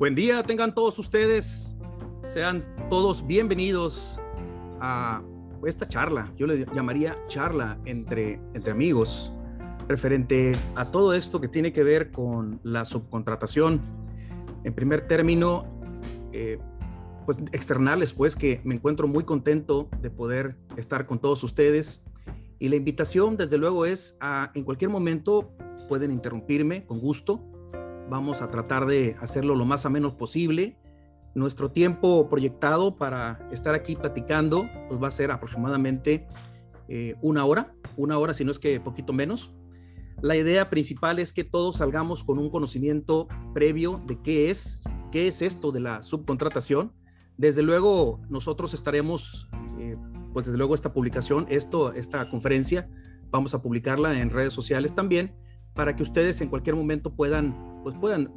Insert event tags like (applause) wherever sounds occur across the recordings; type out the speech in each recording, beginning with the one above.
Buen día, tengan todos ustedes, sean todos bienvenidos a esta charla, yo le llamaría charla entre, entre amigos, referente a todo esto que tiene que ver con la subcontratación. En primer término, eh, pues externales, pues que me encuentro muy contento de poder estar con todos ustedes. Y la invitación, desde luego, es a en cualquier momento pueden interrumpirme con gusto Vamos a tratar de hacerlo lo más ameno posible. Nuestro tiempo proyectado para estar aquí platicando pues va a ser aproximadamente eh, una hora, una hora si no es que poquito menos. La idea principal es que todos salgamos con un conocimiento previo de qué es, qué es esto de la subcontratación. Desde luego nosotros estaremos, eh, pues desde luego esta publicación, esto, esta conferencia, vamos a publicarla en redes sociales también para que ustedes en cualquier momento puedan pues puedan,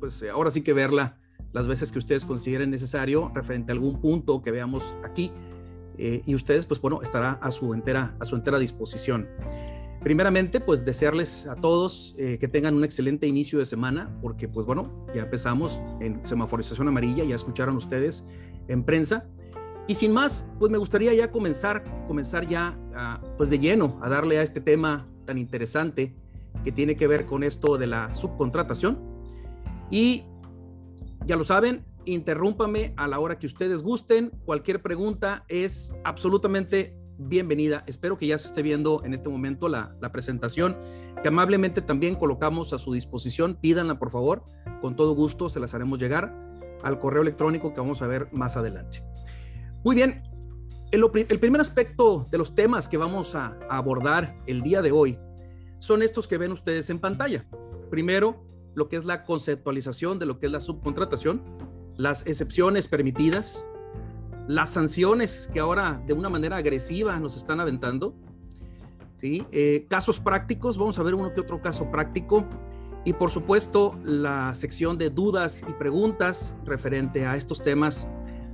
pues eh, ahora sí que verla las veces que ustedes consideren necesario referente a algún punto que veamos aquí eh, y ustedes pues bueno estará a su entera a su entera disposición. Primeramente pues desearles a todos eh, que tengan un excelente inicio de semana porque pues bueno ya empezamos en semaforización amarilla ya escucharon ustedes en prensa y sin más pues me gustaría ya comenzar comenzar ya pues de lleno a darle a este tema tan interesante que tiene que ver con esto de la subcontratación. Y ya lo saben, interrúmpame a la hora que ustedes gusten. Cualquier pregunta es absolutamente bienvenida. Espero que ya se esté viendo en este momento la, la, presentación, que amablemente también colocamos a su disposición. Pídanla, por favor. Con todo gusto se las haremos llegar al correo electrónico que vamos a ver más adelante. Muy bien. El, el primer aspecto de los temas que vamos a, a abordar el día de hoy son estos que ven ustedes en pantalla. Primero, lo que es la conceptualización de lo que es la subcontratación, las excepciones permitidas, las sanciones que ahora de una manera agresiva nos están aventando, ¿sí? Eh, casos prácticos, vamos a ver uno que otro caso práctico, y por supuesto la sección de dudas y preguntas referente a estos temas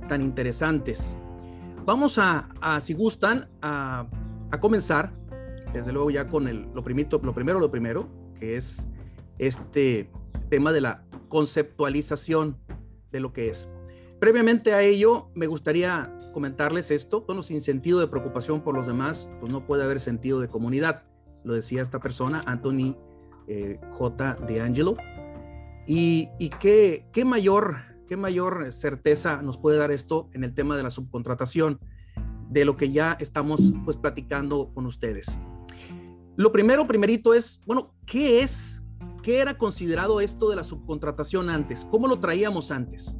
tan interesantes. Vamos a, si gustan, a, a comenzar desde luego ya con el, lo, primero, lo primero, que es este tema de la conceptualización de lo que es. Previamente a ello, me gustaría comentarles esto, bueno, sin sentido de preocupación por los demás, pues no puede haber sentido de comunidad, lo decía esta persona, Anthony eh, J. D'Angelo. Y, y qué, qué, mayor, qué mayor certeza nos puede dar esto en el tema de la subcontratación, de lo que ya estamos pues platicando con ustedes. Lo primero, primerito es, bueno, ¿qué es? ¿Qué era considerado esto de la subcontratación antes? ¿Cómo lo traíamos antes?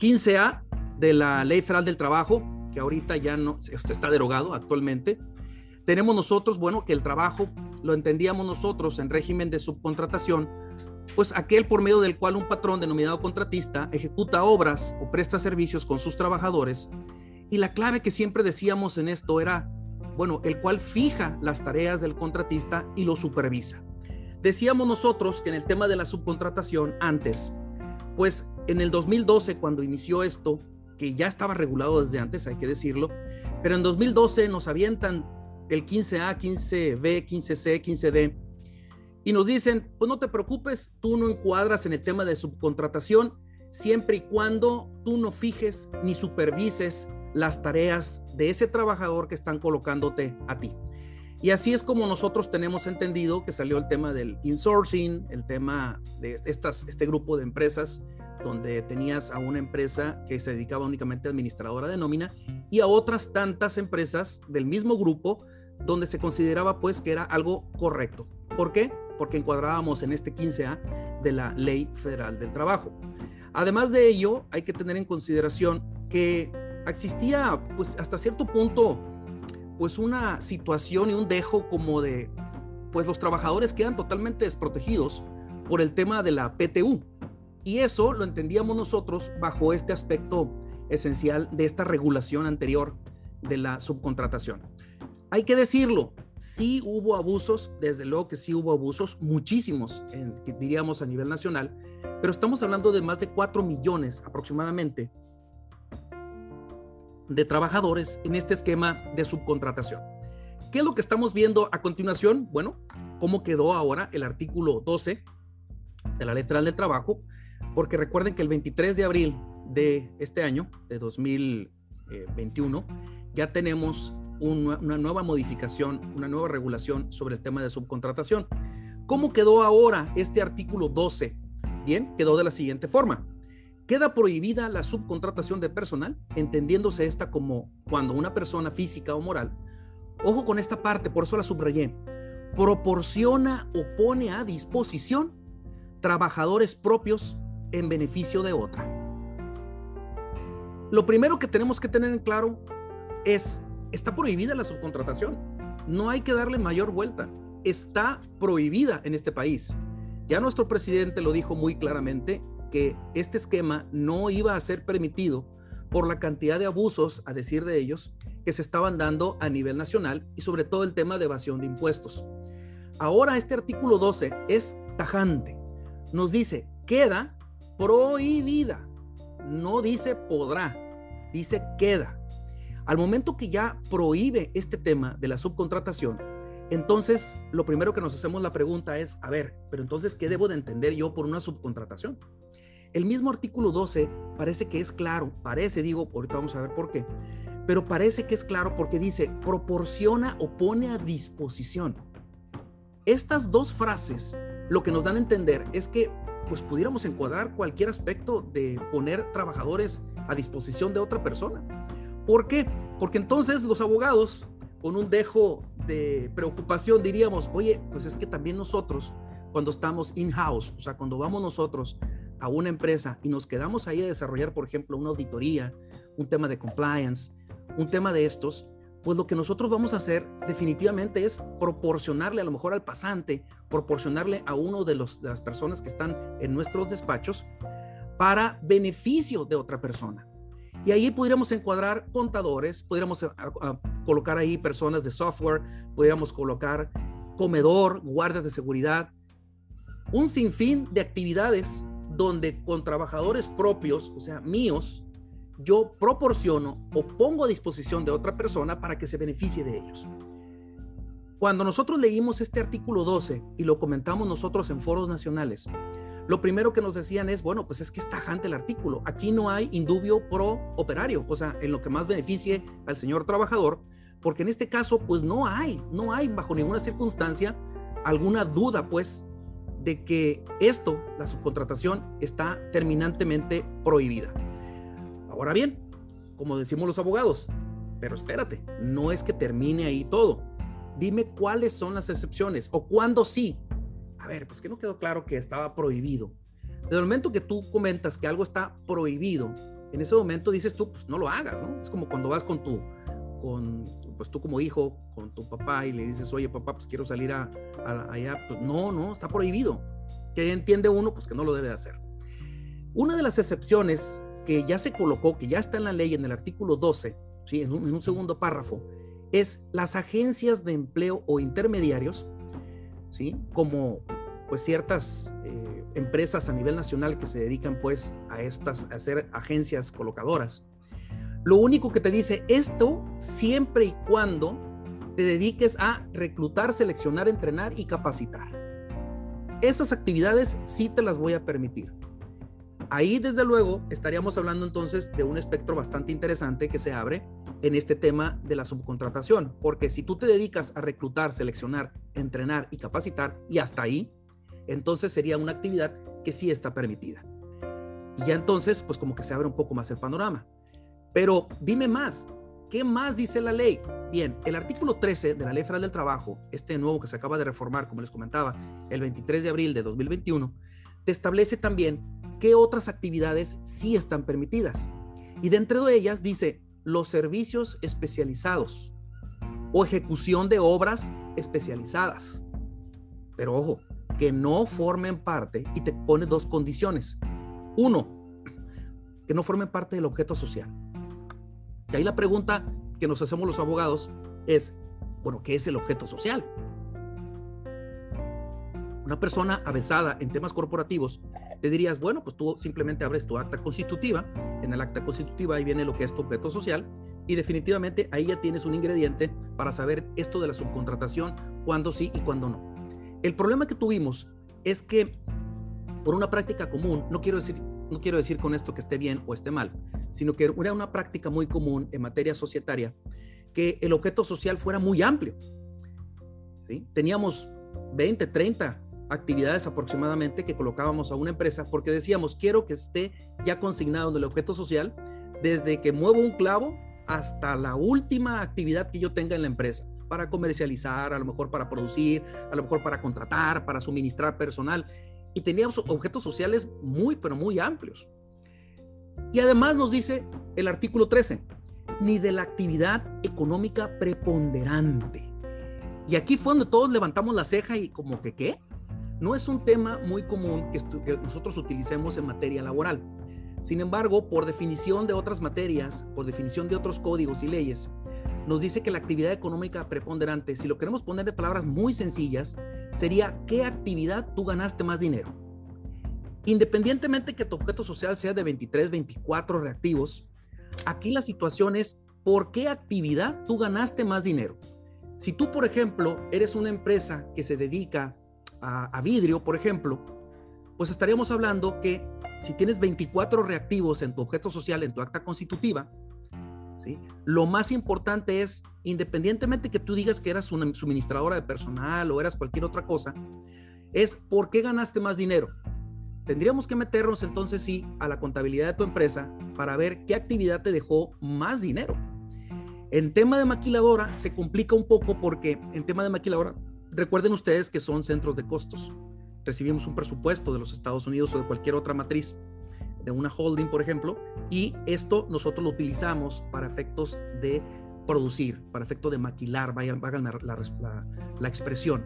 15A de la Ley Federal del Trabajo, que ahorita ya no se está derogado actualmente. Tenemos nosotros, bueno, que el trabajo lo entendíamos nosotros en régimen de subcontratación, pues aquel por medio del cual un patrón denominado contratista ejecuta obras o presta servicios con sus trabajadores. Y la clave que siempre decíamos en esto era bueno, el cual fija las tareas del contratista y lo supervisa. Decíamos nosotros que en el tema de la subcontratación antes, pues en el 2012 cuando inició esto, que ya estaba regulado desde antes, hay que decirlo, pero en 2012 nos avientan el 15A, 15B, 15C, 15D y nos dicen, pues no te preocupes, tú no encuadras en el tema de subcontratación siempre y cuando tú no fijes ni supervises las tareas de ese trabajador que están colocándote a ti. Y así es como nosotros tenemos entendido que salió el tema del insourcing, el tema de estas, este grupo de empresas donde tenías a una empresa que se dedicaba únicamente a administradora de nómina y a otras tantas empresas del mismo grupo donde se consideraba pues que era algo correcto. ¿Por qué? Porque encuadrábamos en este 15A de la Ley Federal del Trabajo. Además de ello, hay que tener en consideración que existía pues hasta cierto punto pues una situación y un dejo como de pues los trabajadores quedan totalmente desprotegidos por el tema de la PTU. Y eso lo entendíamos nosotros bajo este aspecto esencial de esta regulación anterior de la subcontratación. Hay que decirlo, sí hubo abusos, desde luego que sí hubo abusos, muchísimos, en, diríamos a nivel nacional, pero estamos hablando de más de 4 millones aproximadamente de trabajadores en este esquema de subcontratación. ¿Qué es lo que estamos viendo a continuación? Bueno, cómo quedó ahora el artículo 12 de la Ley Federal del Trabajo, porque recuerden que el 23 de abril de este año, de 2021, ya tenemos una nueva modificación, una nueva regulación sobre el tema de subcontratación. ¿Cómo quedó ahora este artículo 12? Bien, quedó de la siguiente forma. Queda prohibida la subcontratación de personal, entendiéndose esta como cuando una persona física o moral, ojo con esta parte, por eso la subrayé, proporciona o pone a disposición trabajadores propios en beneficio de otra. Lo primero que tenemos que tener en claro es, está prohibida la subcontratación. No hay que darle mayor vuelta. Está prohibida en este país. Ya nuestro presidente lo dijo muy claramente que este esquema no iba a ser permitido por la cantidad de abusos, a decir de ellos, que se estaban dando a nivel nacional y sobre todo el tema de evasión de impuestos. Ahora este artículo 12 es tajante. Nos dice, queda prohibida. No dice podrá, dice queda. Al momento que ya prohíbe este tema de la subcontratación, entonces lo primero que nos hacemos la pregunta es, a ver, pero entonces, ¿qué debo de entender yo por una subcontratación? El mismo artículo 12 parece que es claro, parece, digo, ahorita vamos a ver por qué, pero parece que es claro porque dice, proporciona o pone a disposición. Estas dos frases lo que nos dan a entender es que pues pudiéramos encuadrar cualquier aspecto de poner trabajadores a disposición de otra persona. ¿Por qué? Porque entonces los abogados, con un dejo de preocupación, diríamos, oye, pues es que también nosotros, cuando estamos in-house, o sea, cuando vamos nosotros a una empresa y nos quedamos ahí a desarrollar, por ejemplo, una auditoría, un tema de compliance, un tema de estos, pues lo que nosotros vamos a hacer definitivamente es proporcionarle a lo mejor al pasante, proporcionarle a uno de, los, de las personas que están en nuestros despachos para beneficio de otra persona. Y ahí podríamos encuadrar contadores, podríamos colocar ahí personas de software, podríamos colocar comedor, guardias de seguridad, un sinfín de actividades donde con trabajadores propios, o sea, míos, yo proporciono o pongo a disposición de otra persona para que se beneficie de ellos. Cuando nosotros leímos este artículo 12 y lo comentamos nosotros en foros nacionales, lo primero que nos decían es, bueno, pues es que es tajante el artículo. Aquí no hay indubio pro operario, o sea, en lo que más beneficie al señor trabajador, porque en este caso, pues no hay, no hay bajo ninguna circunstancia alguna duda, pues, de que esto, la subcontratación, está terminantemente prohibida. Ahora bien, como decimos los abogados, pero espérate, no es que termine ahí todo. Dime cuáles son las excepciones o cuándo sí. A ver, pues que no quedó claro que estaba prohibido. Desde el momento que tú comentas que algo está prohibido, en ese momento dices tú, pues no lo hagas, ¿no? Es como cuando vas con tu, con, pues tú como hijo, con tu papá y le dices, oye papá, pues quiero salir a, allá. Pues no, no, está prohibido. Que entiende uno, pues que no lo debe hacer. Una de las excepciones que ya se colocó, que ya está en la ley en el artículo 12, ¿sí? en, un, segundo párrafo, es las agencias de empleo o intermediarios, ¿sí? como pues ciertas eh, empresas a nivel nacional que se dedican pues a estas, a ser agencias colocadoras. Lo único que te dice esto siempre y cuando te dediques a reclutar, seleccionar, entrenar y capacitar. Esas actividades sí te las voy a permitir. Ahí, desde luego, estaríamos hablando entonces de un espectro bastante interesante que se abre en este tema de la subcontratación, porque si tú te dedicas a reclutar, seleccionar, entrenar y capacitar, y hasta ahí, entonces sería una actividad que sí está permitida. Y ya entonces, pues como que se abre un poco más el panorama. Pero dime más, ¿qué más dice la ley? Bien, el artículo 13 de la Ley Federal del Trabajo, este nuevo que se acaba de reformar, como les comentaba, el 23 de abril de 2021, te establece también qué otras actividades sí están permitidas. Y dentro de ellas dice los servicios especializados o ejecución de obras especializadas. Pero ojo, que no formen parte y te pone dos condiciones. Uno, que no formen parte del objeto social. Y ahí la pregunta que nos hacemos los abogados es, bueno, ¿qué es el objeto social? Una persona avesada en temas corporativos te dirías, bueno, pues tú simplemente abres tu acta constitutiva, en el acta constitutiva ahí viene lo que es tu objeto social y definitivamente ahí ya tienes un ingrediente para saber esto de la subcontratación, cuándo sí y cuándo no. El problema que tuvimos es que por una práctica común, no quiero decir, no quiero decir con esto que esté bien o esté mal, sino que era una práctica muy común en materia societaria que el objeto social fuera muy amplio. Teníamos 20, 30 actividades aproximadamente que colocábamos a una empresa porque decíamos, quiero que esté ya consignado en el objeto social desde que muevo un clavo hasta la última actividad que yo tenga en la empresa para comercializar, a lo mejor para producir, a lo mejor para contratar, para suministrar personal. Y teníamos objetos sociales muy, pero muy amplios. Y además nos dice el artículo 13, ni de la actividad económica preponderante. Y aquí fue donde todos levantamos la ceja y como que, ¿qué? No es un tema muy común que, que nosotros utilicemos en materia laboral. Sin embargo, por definición de otras materias, por definición de otros códigos y leyes, nos dice que la actividad económica preponderante, si lo queremos poner de palabras muy sencillas, sería qué actividad tú ganaste más dinero. Independientemente que tu objeto social sea de 23, 24 reactivos, aquí la situación es por qué actividad tú ganaste más dinero. Si tú, por ejemplo, eres una empresa que se dedica a, vidrio, por ejemplo, pues estaríamos hablando que si tienes 24 reactivos en tu objeto social, en tu acta constitutiva, lo más importante es, independientemente que tú digas que eras una suministradora de personal o eras cualquier otra cosa, es por qué ganaste más dinero. Tendríamos que meternos entonces sí a la contabilidad de tu empresa para ver qué actividad te dejó más dinero. En tema de maquiladora se complica un poco porque en tema de maquiladora, recuerden ustedes que son centros de costos recibimos un presupuesto de los Estados Unidos o de cualquier otra matriz, de una holding, por ejemplo, y esto nosotros lo utilizamos para efectos de producir, para efecto de maquilar, vayan, la, la, la, expresión.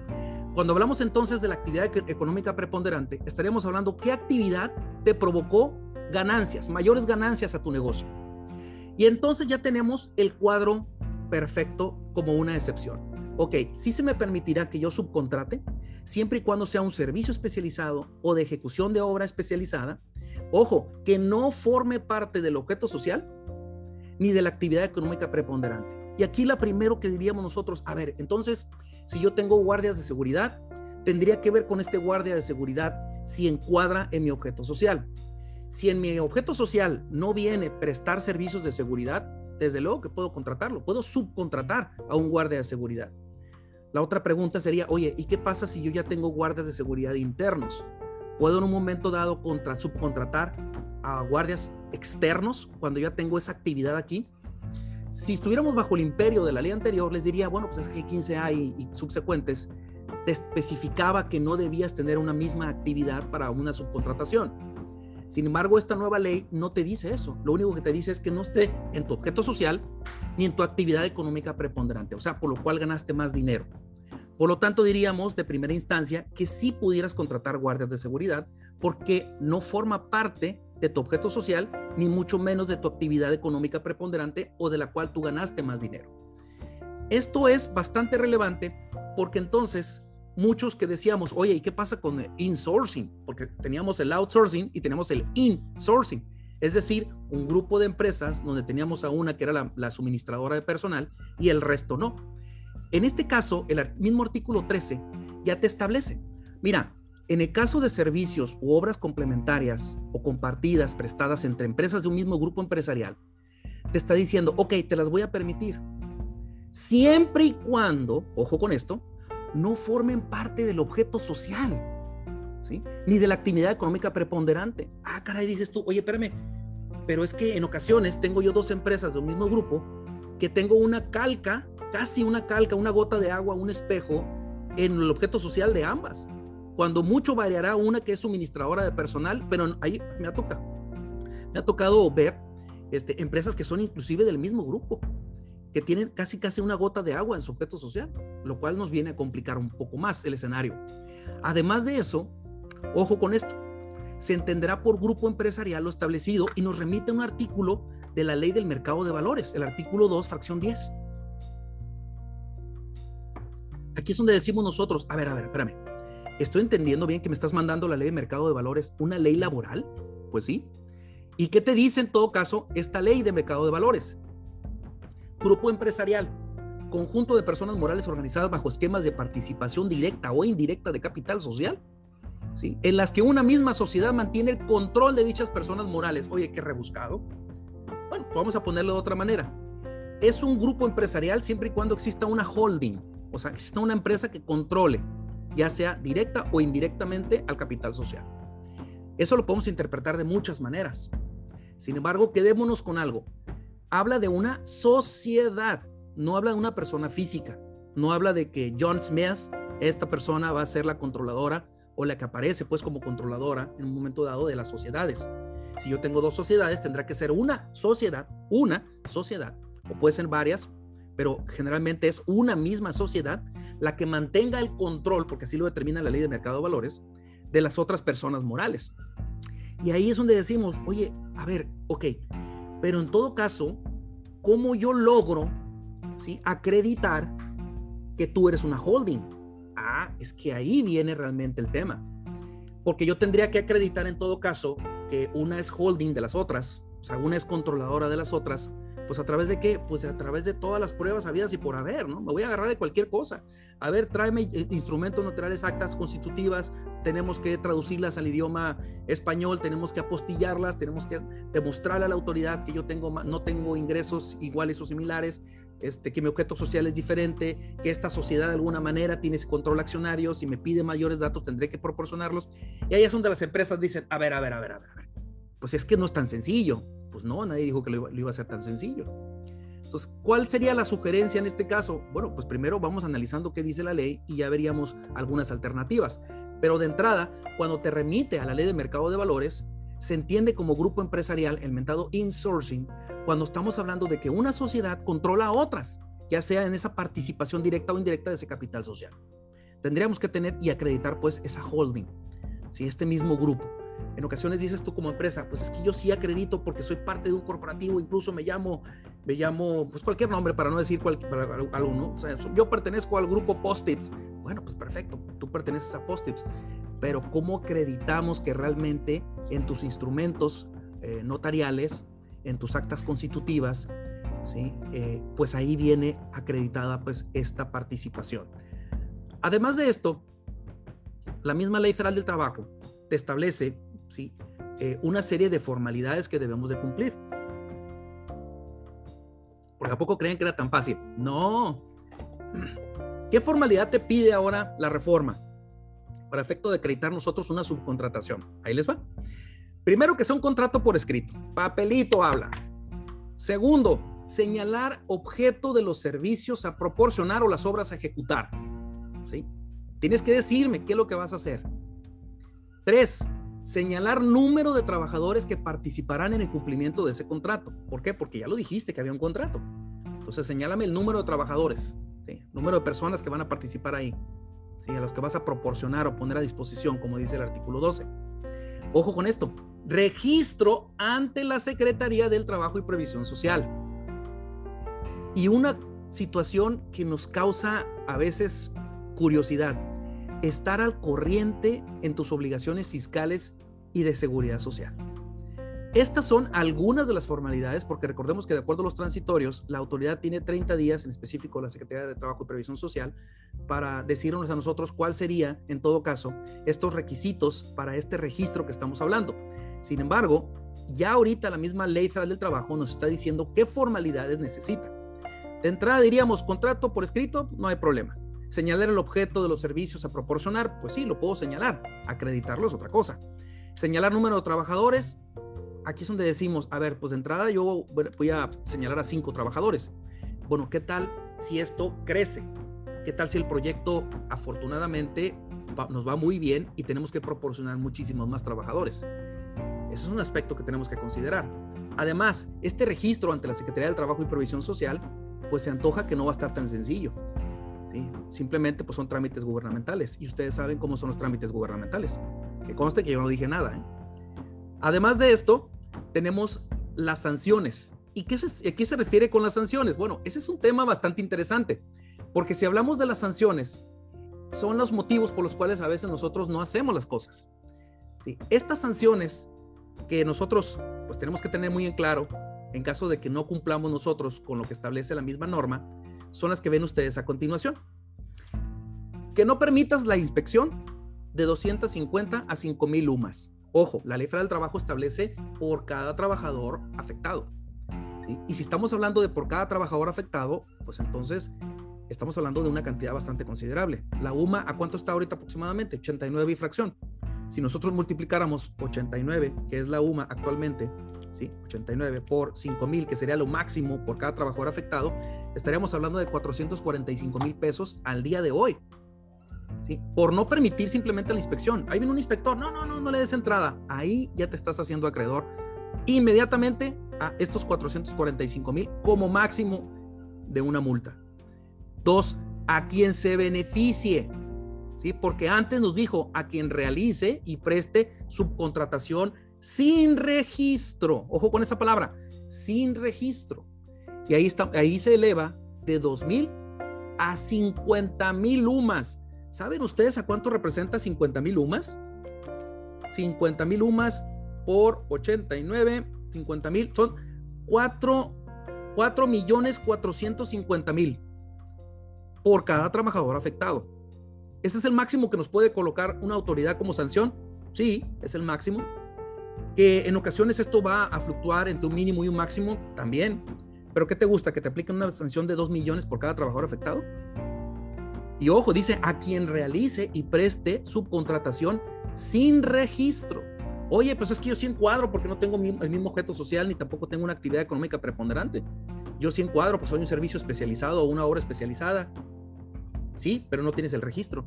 Cuando hablamos entonces de la actividad económica preponderante, estaríamos hablando qué actividad te provocó ganancias, mayores ganancias a tu negocio. Y entonces ya tenemos el cuadro perfecto como una excepción. Ok, si se me permitirá que yo subcontrate, siempre y cuando sea un servicio especializado o de ejecución de obra especializada, ojo, que no forme parte del objeto social ni de la actividad económica preponderante. Y aquí la primero que diríamos nosotros, a ver, entonces, si yo tengo guardias de seguridad, tendría que ver con este guardia de seguridad si encuadra en mi objeto social. Si en mi objeto social no viene prestar servicios de seguridad, desde luego que puedo contratarlo, puedo subcontratar a un guardia de seguridad. La otra pregunta sería, oye, ¿y qué pasa si yo ya tengo guardias de seguridad internos? ¿Puedo en un momento dado contra, subcontratar a guardias externos cuando ya tengo esa actividad aquí? Si estuviéramos bajo el imperio de la ley anterior, les diría, bueno, pues es que 15A y, y subsecuentes te especificaba que no debías tener una misma actividad para una subcontratación. Sin embargo, esta nueva ley no te dice eso. Lo único que te dice es que no esté en tu objeto social ni en tu actividad económica preponderante, o sea, por lo cual ganaste más dinero. Por lo tanto, diríamos de primera instancia que sí pudieras contratar guardias de seguridad porque no forma parte de tu objeto social, ni mucho menos de tu actividad económica preponderante o de la cual tú ganaste más dinero. Esto es bastante relevante porque entonces muchos que decíamos, oye, ¿y qué pasa con el insourcing? Porque teníamos el outsourcing y tenemos el insourcing. Es decir, un grupo de empresas donde teníamos a una que era la, la suministradora de personal y el resto no. En este caso, el mismo artículo 13 ya te establece, mira, en el caso de servicios u obras complementarias o compartidas prestadas entre empresas de un mismo grupo empresarial, te está diciendo, ok, te las voy a permitir, siempre y cuando, ojo con esto, no formen parte del objeto social, ¿sí? Ni de la actividad económica preponderante. Ah, caray, dices tú, oye, espérame, pero es que en ocasiones tengo yo dos empresas de un mismo grupo que tengo una calca casi una calca, una gota de agua, un espejo en el objeto social de ambas. Cuando mucho variará una que es suministradora de personal, pero ahí me ha tocado, me ha tocado ver este, empresas que son inclusive del mismo grupo, que tienen casi casi una gota de agua en su objeto social, lo cual nos viene a complicar un poco más el escenario. Además de eso, ojo con esto, se entenderá por grupo empresarial lo establecido y nos remite un artículo de la ley del mercado de valores, el artículo 2, fracción 10 Aquí es donde decimos nosotros, a ver, a ver, espérame, ¿estoy entendiendo bien que me estás mandando la ley de mercado de valores una ley laboral? Pues sí. ¿Y qué te dice en todo caso esta ley de mercado de valores? Grupo empresarial, conjunto de personas morales organizadas bajo esquemas de participación directa o indirecta de capital social. ¿sí? en las que una misma sociedad mantiene el control de dichas personas morales. Oye, qué rebuscado. Bueno, pues vamos a ponerlo de otra manera. Es un grupo empresarial siempre y cuando exista una holding, o sea, una empresa que controle, ya sea directa o indirectamente, al capital social. Eso lo podemos interpretar de muchas maneras. Sin embargo, quedémonos con algo. Habla de una sociedad, no habla de una persona física. No habla de que John Smith, esta persona va a ser la controladora o la que aparece pues como controladora en un momento dado de las sociedades. Si yo tengo dos sociedades, tendrá que ser una sociedad, una sociedad, o puede ser varias, pero generalmente es una misma sociedad la que mantenga el control, porque así lo determina la ley de mercado de valores, de las otras personas morales. Y ahí es donde decimos, oye, a ver, ok, pero en todo caso, ¿cómo yo logro ¿sí? acreditar que tú eres una holding? Ah, es que ahí viene realmente el tema. Porque yo tendría que acreditar en todo caso que una es holding de las otras, o sea, una es controladora de las otras, pues a través de qué? Pues a través de todas las pruebas habidas y por haber, ¿no? Me voy a agarrar de cualquier cosa. A ver, tráeme eh, instrumentos notariales, actas constitutivas, tenemos que traducirlas al idioma español, tenemos que apostillarlas, tenemos que demostrarle a la autoridad que yo tengo, no tengo ingresos iguales o similares, este, que mi objeto social es diferente, que esta sociedad de alguna manera tiene ese control accionario, si me pide mayores datos tendré que proporcionarlos. Y ahí es donde las empresas dicen, a ver, a ver, a ver, a ver, a ver. Pues es que no es tan sencillo pues no, nadie dijo que lo iba, a hacer tan sencillo. Entonces, ¿cuál sería la sugerencia en este caso? Bueno, pues primero vamos analizando qué dice la ley y ya veríamos algunas alternativas. Pero de entrada, cuando te remite a la ley de mercado de valores, se entiende como grupo empresarial el mentado insourcing cuando estamos hablando de que una sociedad controla a otras, ya sea en esa participación directa o indirecta de ese capital social. Tendríamos que tener y acreditar pues esa holding, ¿sí? este mismo grupo. En ocasiones dices tú como empresa, pues es que yo sí acredito porque soy parte de un corporativo, incluso me llamo, me llamo, pues cualquier nombre para no decir cualquier, para alguno. O sea, yo pertenezco al grupo Post-its. Bueno, pues perfecto, tú perteneces a Post-its. Pero ¿cómo acreditamos que realmente en tus instrumentos eh, notariales, en tus actas constitutivas, ¿sí? Eh, pues ahí viene acreditada pues esta participación? Además de esto, la misma ley federal del trabajo te establece ¿sí? Eh, una serie de formalidades que debemos de cumplir. Porque a poco creen que era tan fácil. No. ¿Qué formalidad te pide ahora la reforma? Para efecto de acreditar nosotros una subcontratación. Ahí les va. Primero que sea un contrato por escrito. Papelito habla. Segundo, señalar objeto de los servicios a proporcionar o las obras a ejecutar. ¿Sí? Tienes que decirme qué es lo que vas a hacer. Tres, señalar número de trabajadores que participarán en el cumplimiento de ese contrato. ¿Por qué? Porque ya lo dijiste que había un contrato. Entonces, señálame el número de trabajadores, número de personas que van a participar ahí, ¿sí? a los que vas a proporcionar o poner a disposición, como dice el artículo 12. Ojo con esto, registro ante la Secretaría del Trabajo y Previsión Social. Y una situación que nos causa a veces curiosidad estar al corriente en tus obligaciones fiscales y de seguridad social. Estas son algunas de las formalidades, porque recordemos que de acuerdo a los transitorios, la autoridad tiene 30 días, en específico la Secretaría de Trabajo y Previsión Social, para decirnos a nosotros cuál sería, en todo caso, estos requisitos para este registro que estamos hablando. Sin embargo, ya ahorita la misma Ley Federal del Trabajo nos está diciendo qué formalidades necesita. De entrada diríamos, contrato por escrito, no hay problema. Señalar el objeto de los servicios a proporcionar, pues sí, lo puedo señalar. Acreditarlo es otra cosa. Señalar número de trabajadores, aquí es donde decimos, a ver, pues de entrada yo voy a señalar a cinco trabajadores. Bueno, ¿qué tal si esto crece? ¿Qué tal si el proyecto afortunadamente nos va muy bien y tenemos que proporcionar muchísimos más trabajadores? Ese es un aspecto que tenemos que considerar. Además, este registro ante la Secretaría del Trabajo y Provisión Social, pues se antoja que no va a estar tan sencillo. Simplemente pues son trámites gubernamentales y ustedes saben cómo son los trámites gubernamentales. Que conste que yo no dije nada. ¿eh? Además de esto, tenemos las sanciones. ¿Y qué se, a qué se refiere con las sanciones? Bueno, ese es un tema bastante interesante, porque si hablamos de las sanciones, son los motivos por los cuales a veces nosotros no hacemos las cosas. Estas sanciones que nosotros pues tenemos que tener muy en claro, en caso de que no cumplamos nosotros con lo que establece la misma norma, son las que ven ustedes a continuación. Que no permitas la inspección de 250 a 5000 lumas. Ojo, la ley federal del trabajo establece por cada trabajador afectado. Y si estamos hablando de por cada trabajador afectado, pues entonces estamos hablando de una cantidad bastante considerable. La UMA, ¿a cuánto está ahorita aproximadamente? 89 y fracción. Si nosotros multiplicáramos 89, que es la UMA actualmente, ¿sí? 89 por 5 mil, que sería lo máximo por cada trabajador afectado, estaríamos hablando de 445 mil pesos al día de hoy. ¿sí? Por no permitir simplemente la inspección. Ahí viene un inspector, no, no, no, no le des entrada. Ahí ya te estás haciendo acreedor inmediatamente a estos 445 mil como máximo de una multa. Dos, a quien se beneficie. ¿Sí? Porque antes nos dijo a quien realice y preste subcontratación sin registro. Ojo con esa palabra, sin registro. Y ahí, está, ahí se eleva de 2 mil a 50 mil lumas. ¿Saben ustedes a cuánto representa 50 mil lumas? 50 mil lumas por 89, 50 mil, son 4, 4 millones 450 mil por cada trabajador afectado. ¿Ese es el máximo que nos puede colocar una autoridad como sanción? Sí, es el máximo. Que en ocasiones esto va a fluctuar entre un mínimo y un máximo también. Pero ¿qué te gusta? ¿Que te apliquen una sanción de 2 millones por cada trabajador afectado? Y ojo, dice a quien realice y preste subcontratación sin registro. Oye, pues es que yo sí encuadro porque no tengo el mismo objeto social ni tampoco tengo una actividad económica preponderante. Yo sí encuadro, pues soy un servicio especializado o una obra especializada. Sí, pero no tienes el registro.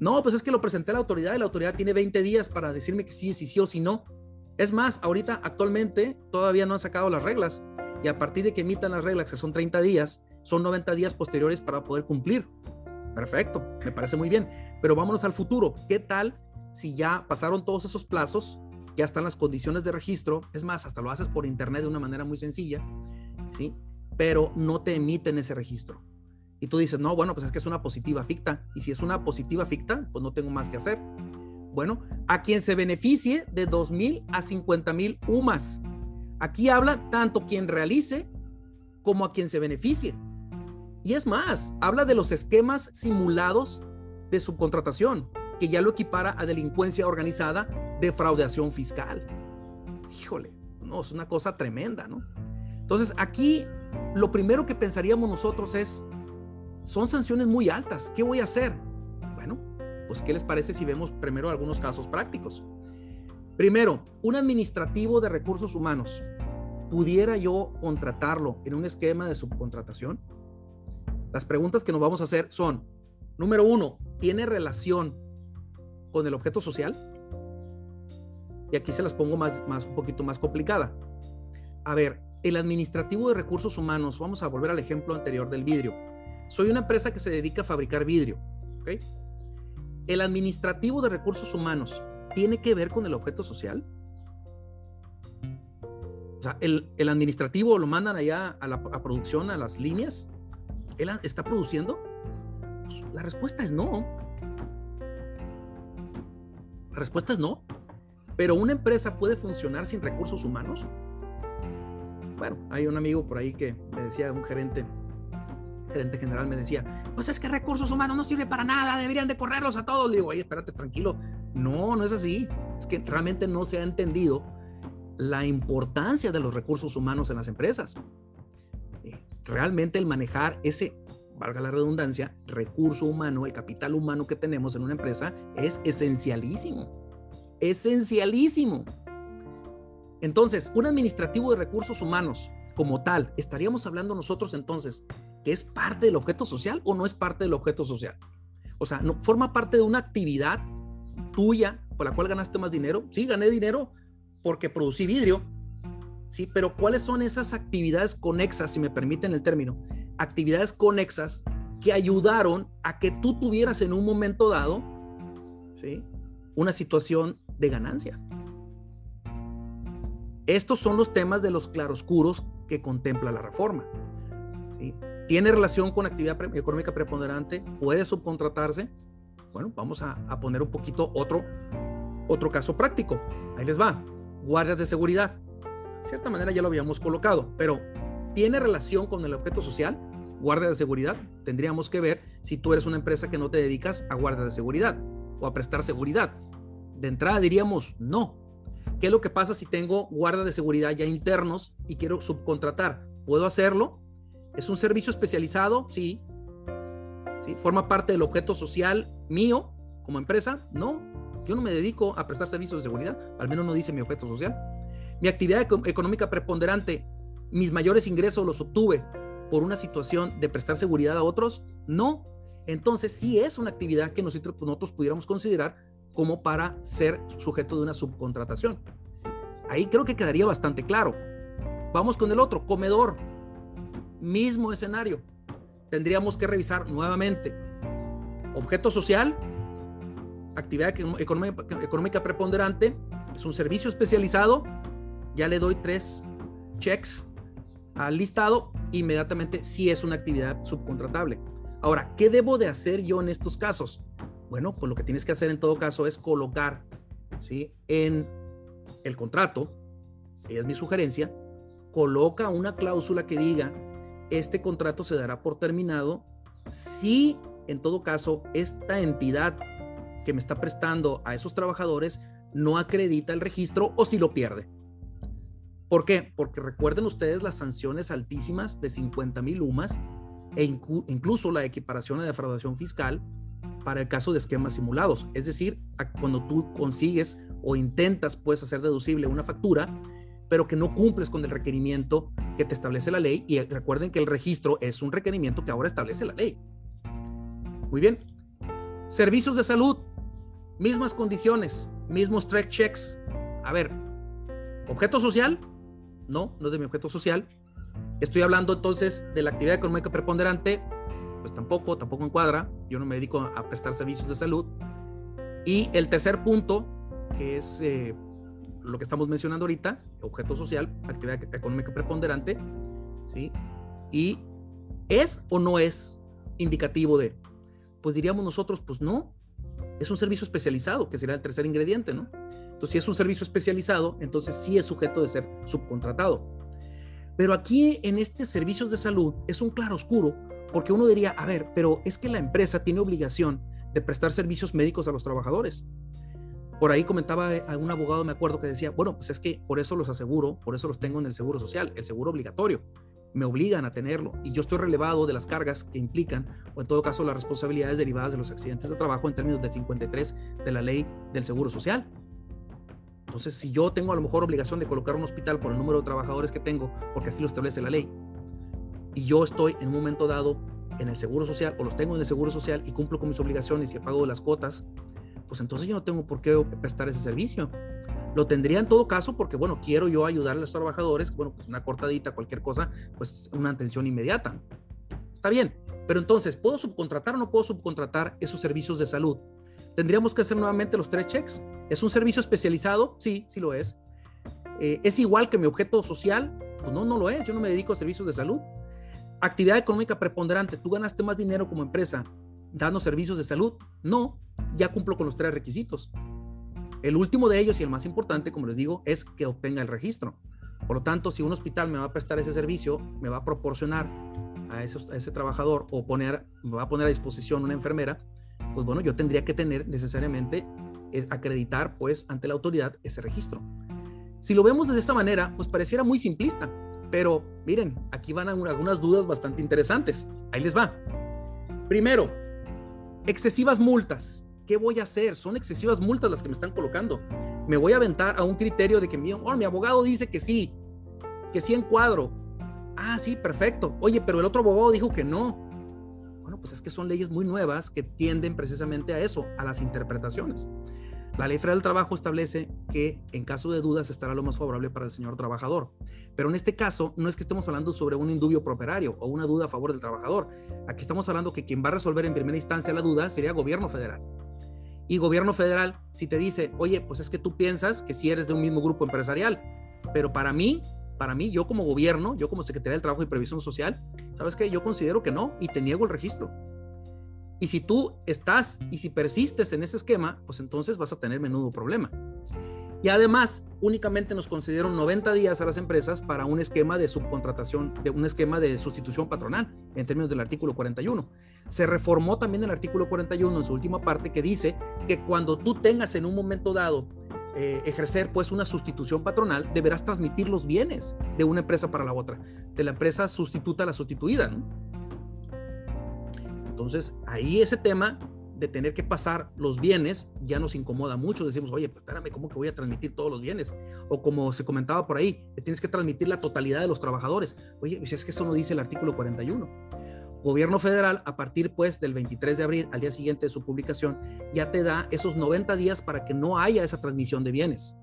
No, pues es que lo presenté a la autoridad y la autoridad tiene 20 días para decirme que sí, sí, sí o sí no. Es más, ahorita actualmente todavía no han sacado las reglas y a partir de que emitan las reglas, que son 30 días, son 90 días posteriores para poder cumplir. Perfecto, me parece muy bien. Pero vámonos al futuro. ¿Qué tal si ya pasaron todos esos plazos ya están las condiciones de registro, es más, hasta lo haces por internet de una manera muy sencilla, ¿sí? Pero no te emiten ese registro. Y tú dices, no, bueno, pues es que es una positiva ficta. Y si es una positiva ficta, pues no tengo más que hacer. Bueno, a quien se beneficie de 2.000 a 50.000 UMAS. Aquí habla tanto quien realice como a quien se beneficie. Y es más, habla de los esquemas simulados de subcontratación, que ya lo equipara a delincuencia organizada defraudación fiscal. Híjole, no, es una cosa tremenda, ¿no? Entonces, aquí lo primero que pensaríamos nosotros es, son sanciones muy altas, ¿qué voy a hacer? Bueno, pues ¿qué les parece si vemos primero algunos casos prácticos? Primero, un administrativo de recursos humanos, ¿pudiera yo contratarlo en un esquema de subcontratación? Las preguntas que nos vamos a hacer son, número uno, ¿tiene relación con el objeto social? Y aquí se las pongo más, más, un poquito más complicada. A ver, el administrativo de recursos humanos, vamos a volver al ejemplo anterior del vidrio. Soy una empresa que se dedica a fabricar vidrio. ¿okay? El administrativo de recursos humanos tiene que ver con el objeto social. O sea, el, administrativo lo mandan allá a la producción, a las líneas. ¿Él está produciendo? Pues, la respuesta es no. La respuesta es no. Pero una empresa puede funcionar sin recursos humanos. Bueno, hay un amigo por ahí que me decía, un gerente, gerente general me decía, pues es que recursos humanos no sirve para nada, deberían de correrlos a todos. Le digo, oye, espérate, tranquilo. No, no es así. Es que realmente no se ha entendido la importancia de los recursos humanos en las empresas. Eh, realmente el manejar ese, valga la redundancia, recurso humano, el capital humano que tenemos en una empresa es esencialísimo esencialísimo. Entonces, un administrativo de recursos humanos como tal, ¿estaríamos hablando nosotros entonces que es parte del objeto social o no es parte del objeto social? O sea, no forma parte de una actividad tuya por la cual ganaste más dinero. Sí, gané dinero porque producí vidrio. Sí, pero ¿cuáles son esas actividades conexas, si me permiten el término? Actividades conexas que ayudaron a que tú tuvieras en un momento dado, ¿sí? Una situación de ganancia. Estos son los temas de los claroscuros que contempla la reforma. ¿Tiene relación con actividad económica preponderante? ¿Puede subcontratarse? Bueno, vamos a, a, poner un poquito otro, otro caso práctico. Ahí les va. Guardias de seguridad. De cierta manera ya lo habíamos colocado, pero ¿tiene relación con el objeto social? Guardia de seguridad. Tendríamos que ver si tú eres una empresa que no te dedicas a guardia de seguridad. o a prestar seguridad. De entrada diríamos no. ¿Qué es lo que pasa si tengo guarda de seguridad ya internos y quiero subcontratar? ¿Puedo hacerlo? ¿Es un servicio especializado? Sí. ¿Sí? ¿Forma parte del objeto social mío como empresa? No. Yo no me dedico a prestar servicios de seguridad, al menos no dice mi objeto social. Mi actividad económica preponderante, mis mayores ingresos los obtuve por una situación de prestar seguridad a otros? No. Entonces sí es una actividad que nosotros, nosotros pudiéramos considerar como para ser sujeto de una subcontratación. Ahí creo que quedaría bastante claro. Vamos con el otro, comedor. Mismo escenario. Tendríamos que revisar nuevamente. Objeto social, actividad económica, preponderante, es un servicio especializado. Ya le doy tres checks al listado. Inmediatamente si es una actividad subcontratable. Ahora, ¿qué debo de hacer yo en estos casos? Bueno, pues lo que tienes que hacer en todo caso es colocar ¿sí? en el contrato, es mi sugerencia, coloca una cláusula que diga, este contrato se dará por terminado si en todo caso esta entidad que me está prestando a esos trabajadores no acredita el registro o si lo pierde. ¿Por qué? Porque recuerden ustedes las sanciones altísimas de 50 mil UMAS e incluso la equiparación a defraudación fiscal para el caso de esquemas simulados. Es decir, cuando tú consigues o intentas puedes hacer deducible una factura, pero que no cumples con el requerimiento que te establece la ley. Y recuerden que el registro es un requerimiento que ahora establece la ley. Muy bien. Servicios de salud, mismas condiciones, mismos track checks. A ver, objeto social, no, no es de mi objeto social. Estoy hablando entonces de la actividad económica preponderante, pues tampoco, tampoco encuadra. Yo no me dedico a prestar servicios de salud. Y el tercer punto, que es eh, lo que estamos mencionando ahorita, objeto social, actividad económica preponderante, ¿sí? Y es o no es indicativo de, pues diríamos nosotros, pues no, es un servicio especializado, que sería el tercer ingrediente, ¿no? Entonces, si es un servicio especializado, entonces sí es sujeto de ser subcontratado. Pero aquí en este servicios de salud es un claro oscuro porque uno diría, a ver, pero es que la empresa tiene obligación de prestar servicios médicos a los trabajadores. Por ahí comentaba a un abogado, me acuerdo, que decía, bueno, pues es que por eso los aseguro, por eso los tengo en el seguro social, el seguro obligatorio. Me obligan a tenerlo y yo estoy relevado de las cargas que implican, o en todo caso las responsabilidades derivadas de los accidentes de trabajo en términos del 53 de la ley del seguro social. Entonces, si yo tengo a lo mejor obligación de colocar un hospital por el número de trabajadores que tengo, porque así lo establece la ley, y yo estoy en un momento dado en el seguro social o los tengo en el seguro social y cumplo con mis obligaciones y pago las cuotas, pues entonces yo no tengo por qué prestar ese servicio. Lo tendría en todo caso porque, bueno, quiero yo ayudar a los trabajadores, bueno, pues una cortadita, cualquier cosa, pues una atención inmediata. Está bien, pero entonces, ¿puedo subcontratar o no puedo subcontratar esos servicios de salud? Tendríamos que hacer nuevamente los tres checks. ¿Es un servicio especializado? Sí, sí lo es. Eh, ¿Es igual que mi objeto social? Pues no, no lo es. Yo no me dedico a servicios de salud. Actividad económica preponderante. ¿Tú ganaste más dinero como empresa dando servicios de salud? No, ya cumplo con los tres requisitos. El último de ellos y el más importante, como les digo, es que obtenga el registro. Por lo tanto, si un hospital me va a prestar ese servicio, me va a proporcionar a, ese trabajador o poner, me va a poner a disposición una enfermera, pues bueno, yo tendría que tener necesariamente eh, acreditar pues ante la autoridad ese registro. Si lo vemos de esa manera, pues pareciera muy simplista, pero miren, aquí van algunas dudas bastante interesantes. Ahí les va. Primero, excesivas multas. ¿Qué voy a hacer? Son excesivas multas las que me están colocando. Me voy a aventar a un criterio de que mi, oh, mi abogado dice que sí, que sí encuadro. Ah, sí, perfecto. Oye, pero el otro abogado dijo que no. Bueno, pues es que son leyes muy nuevas que tienden precisamente a eso, a las interpretaciones. La ley federal del trabajo establece que en caso de dudas estará lo más favorable para el señor trabajador. Pero en este caso no es que estemos hablando sobre un indubio properario o una duda a favor del trabajador. Aquí estamos hablando que quien va a resolver en primera instancia la duda sería gobierno federal. Y gobierno federal, si te dice, oye, pues es que tú piensas que si eres de un mismo grupo empresarial, pero para mí, para mí, yo como gobierno, yo como Secretaría del Trabajo y Previsión Social, ¿sabes qué? Yo considero que no y te niego el registro. Y si tú estás y si persistes en ese esquema, pues entonces vas a tener menudo problema. Y además, únicamente nos concedieron 90 días a las empresas para un esquema de subcontratación, de un esquema de sustitución patronal en términos del artículo 41. Se reformó también el artículo 41 en su última parte que dice que cuando tú tengas en un momento dado eh, ejercer pues una sustitución patronal, deberás transmitir los bienes de una empresa para la otra, de la empresa sustituta a la sustituida. Entonces, ahí ese tema de tener que pasar los bienes ya nos incomoda mucho. Decimos, oye, espérame, ¿cómo que voy a transmitir todos los bienes? O como se comentaba por ahí, tienes que transmitir la totalidad de los trabajadores. Oye, pues es que eso no dice el artículo 41. Gobierno federal, a partir pues del 23 de abril, al día siguiente de su publicación, ya te da esos 90 días para que no haya esa transmisión de bienes.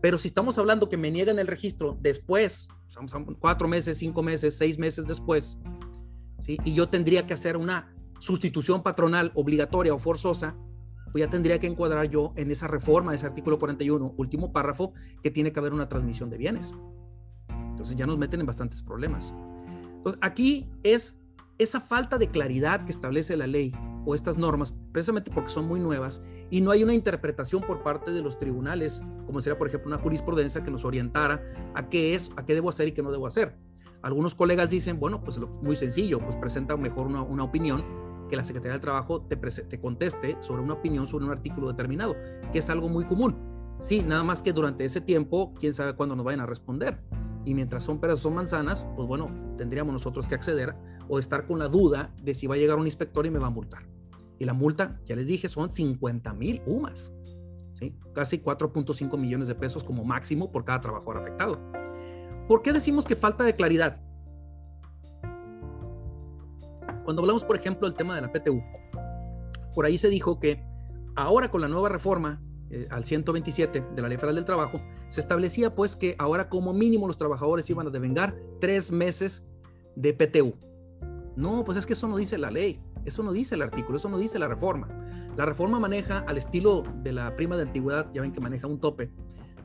Pero si estamos hablando que me niegan el registro después, cuatro meses, cinco meses, seis meses después, y yo tendría que hacer una sustitución patronal obligatoria o forzosa, pues ya tendría que encuadrar yo en esa reforma ese artículo 41, último párrafo, que tiene que haber una transmisión de bienes. Entonces ya nos meten en bastantes problemas. Entonces aquí es esa falta de claridad que establece la ley o estas normas, precisamente porque son muy nuevas y no hay una interpretación por parte de los tribunales, como sería por ejemplo una jurisprudencia que nos orientara a qué es, a qué debo hacer y qué no debo hacer. Algunos colegas dicen, bueno, pues muy sencillo, pues presenta mejor una, una opinión que la Secretaría del Trabajo te, te conteste sobre una opinión sobre un artículo determinado, que es algo muy común. Sí, nada más que durante ese tiempo, quién sabe cuándo nos vayan a responder. Y mientras son peras o son manzanas, pues bueno, tendríamos nosotros que acceder o estar con la duda de si va a llegar un inspector y me va a multar. Y la multa, ya les dije, son 50 mil UMAS. ¿sí? Casi 4.5 millones de pesos como máximo por cada trabajador afectado. ¿Por qué decimos que falta de claridad? Cuando hablamos, por ejemplo, del tema de la PTU, por ahí se dijo que ahora con la nueva reforma eh, al 127 de la Ley Federal del Trabajo, se establecía pues que ahora como mínimo los trabajadores iban a devengar tres meses de PTU. No, pues es que eso no dice la ley, eso no dice el artículo, eso no dice la reforma. La reforma maneja al estilo de la prima de antigüedad, ya ven que maneja un tope,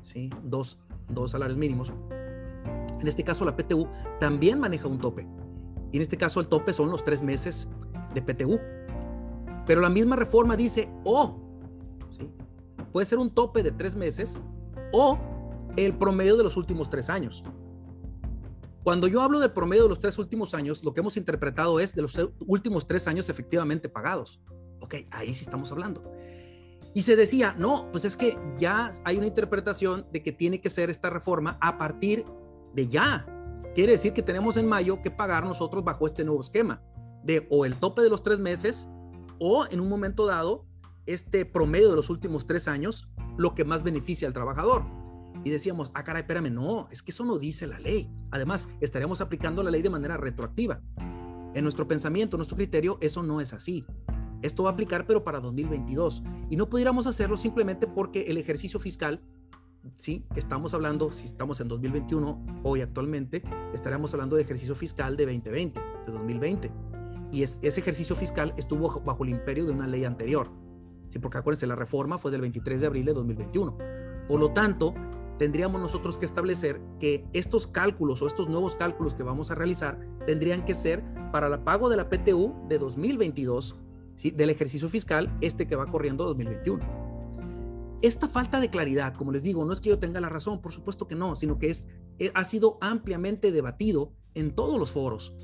¿sí? dos, dos salarios mínimos. En este caso la PTU también maneja un tope. Y en este caso el tope son los tres meses de PTU. Pero la misma reforma dice, o, puede ser un tope de tres meses o el promedio de los últimos tres años. Cuando yo hablo del promedio de los tres últimos años, lo que hemos interpretado es de los últimos tres años efectivamente pagados. Ok, ahí sí estamos hablando. Y se decía, no, pues es que ya hay una interpretación de que tiene que ser esta reforma a partir de ya, Quiere decir que tenemos en mayo que pagar nosotros bajo este nuevo esquema de o el tope de los tres meses o en un momento dado este promedio de los últimos tres años, lo que más beneficia al trabajador. Y decíamos, ah, caray, espérame, no, es que eso no dice la ley. Además, estaríamos aplicando la ley de manera retroactiva. En nuestro pensamiento, en nuestro criterio, eso no es así. Esto va a aplicar, pero para 2022. Y no pudiéramos hacerlo simplemente porque el ejercicio fiscal ¿sí? Estamos hablando, si estamos en 2021, hoy actualmente, estaríamos hablando de ejercicio fiscal de 2020, de 2020. Y ese ejercicio fiscal estuvo bajo el imperio de una ley anterior. ¿sí? Porque acuérdense, la reforma fue del 23 de abril de 2021. Por lo tanto, tendríamos nosotros que establecer que estos cálculos o estos nuevos cálculos que vamos a realizar tendrían que ser para el pago de la PTU de 2022, ¿sí? del ejercicio fiscal, este que va corriendo 2021 esta falta de claridad, como les digo, no es que yo tenga la razón, por supuesto que no, sino que es, eh, ha sido ampliamente debatido en todos los foros.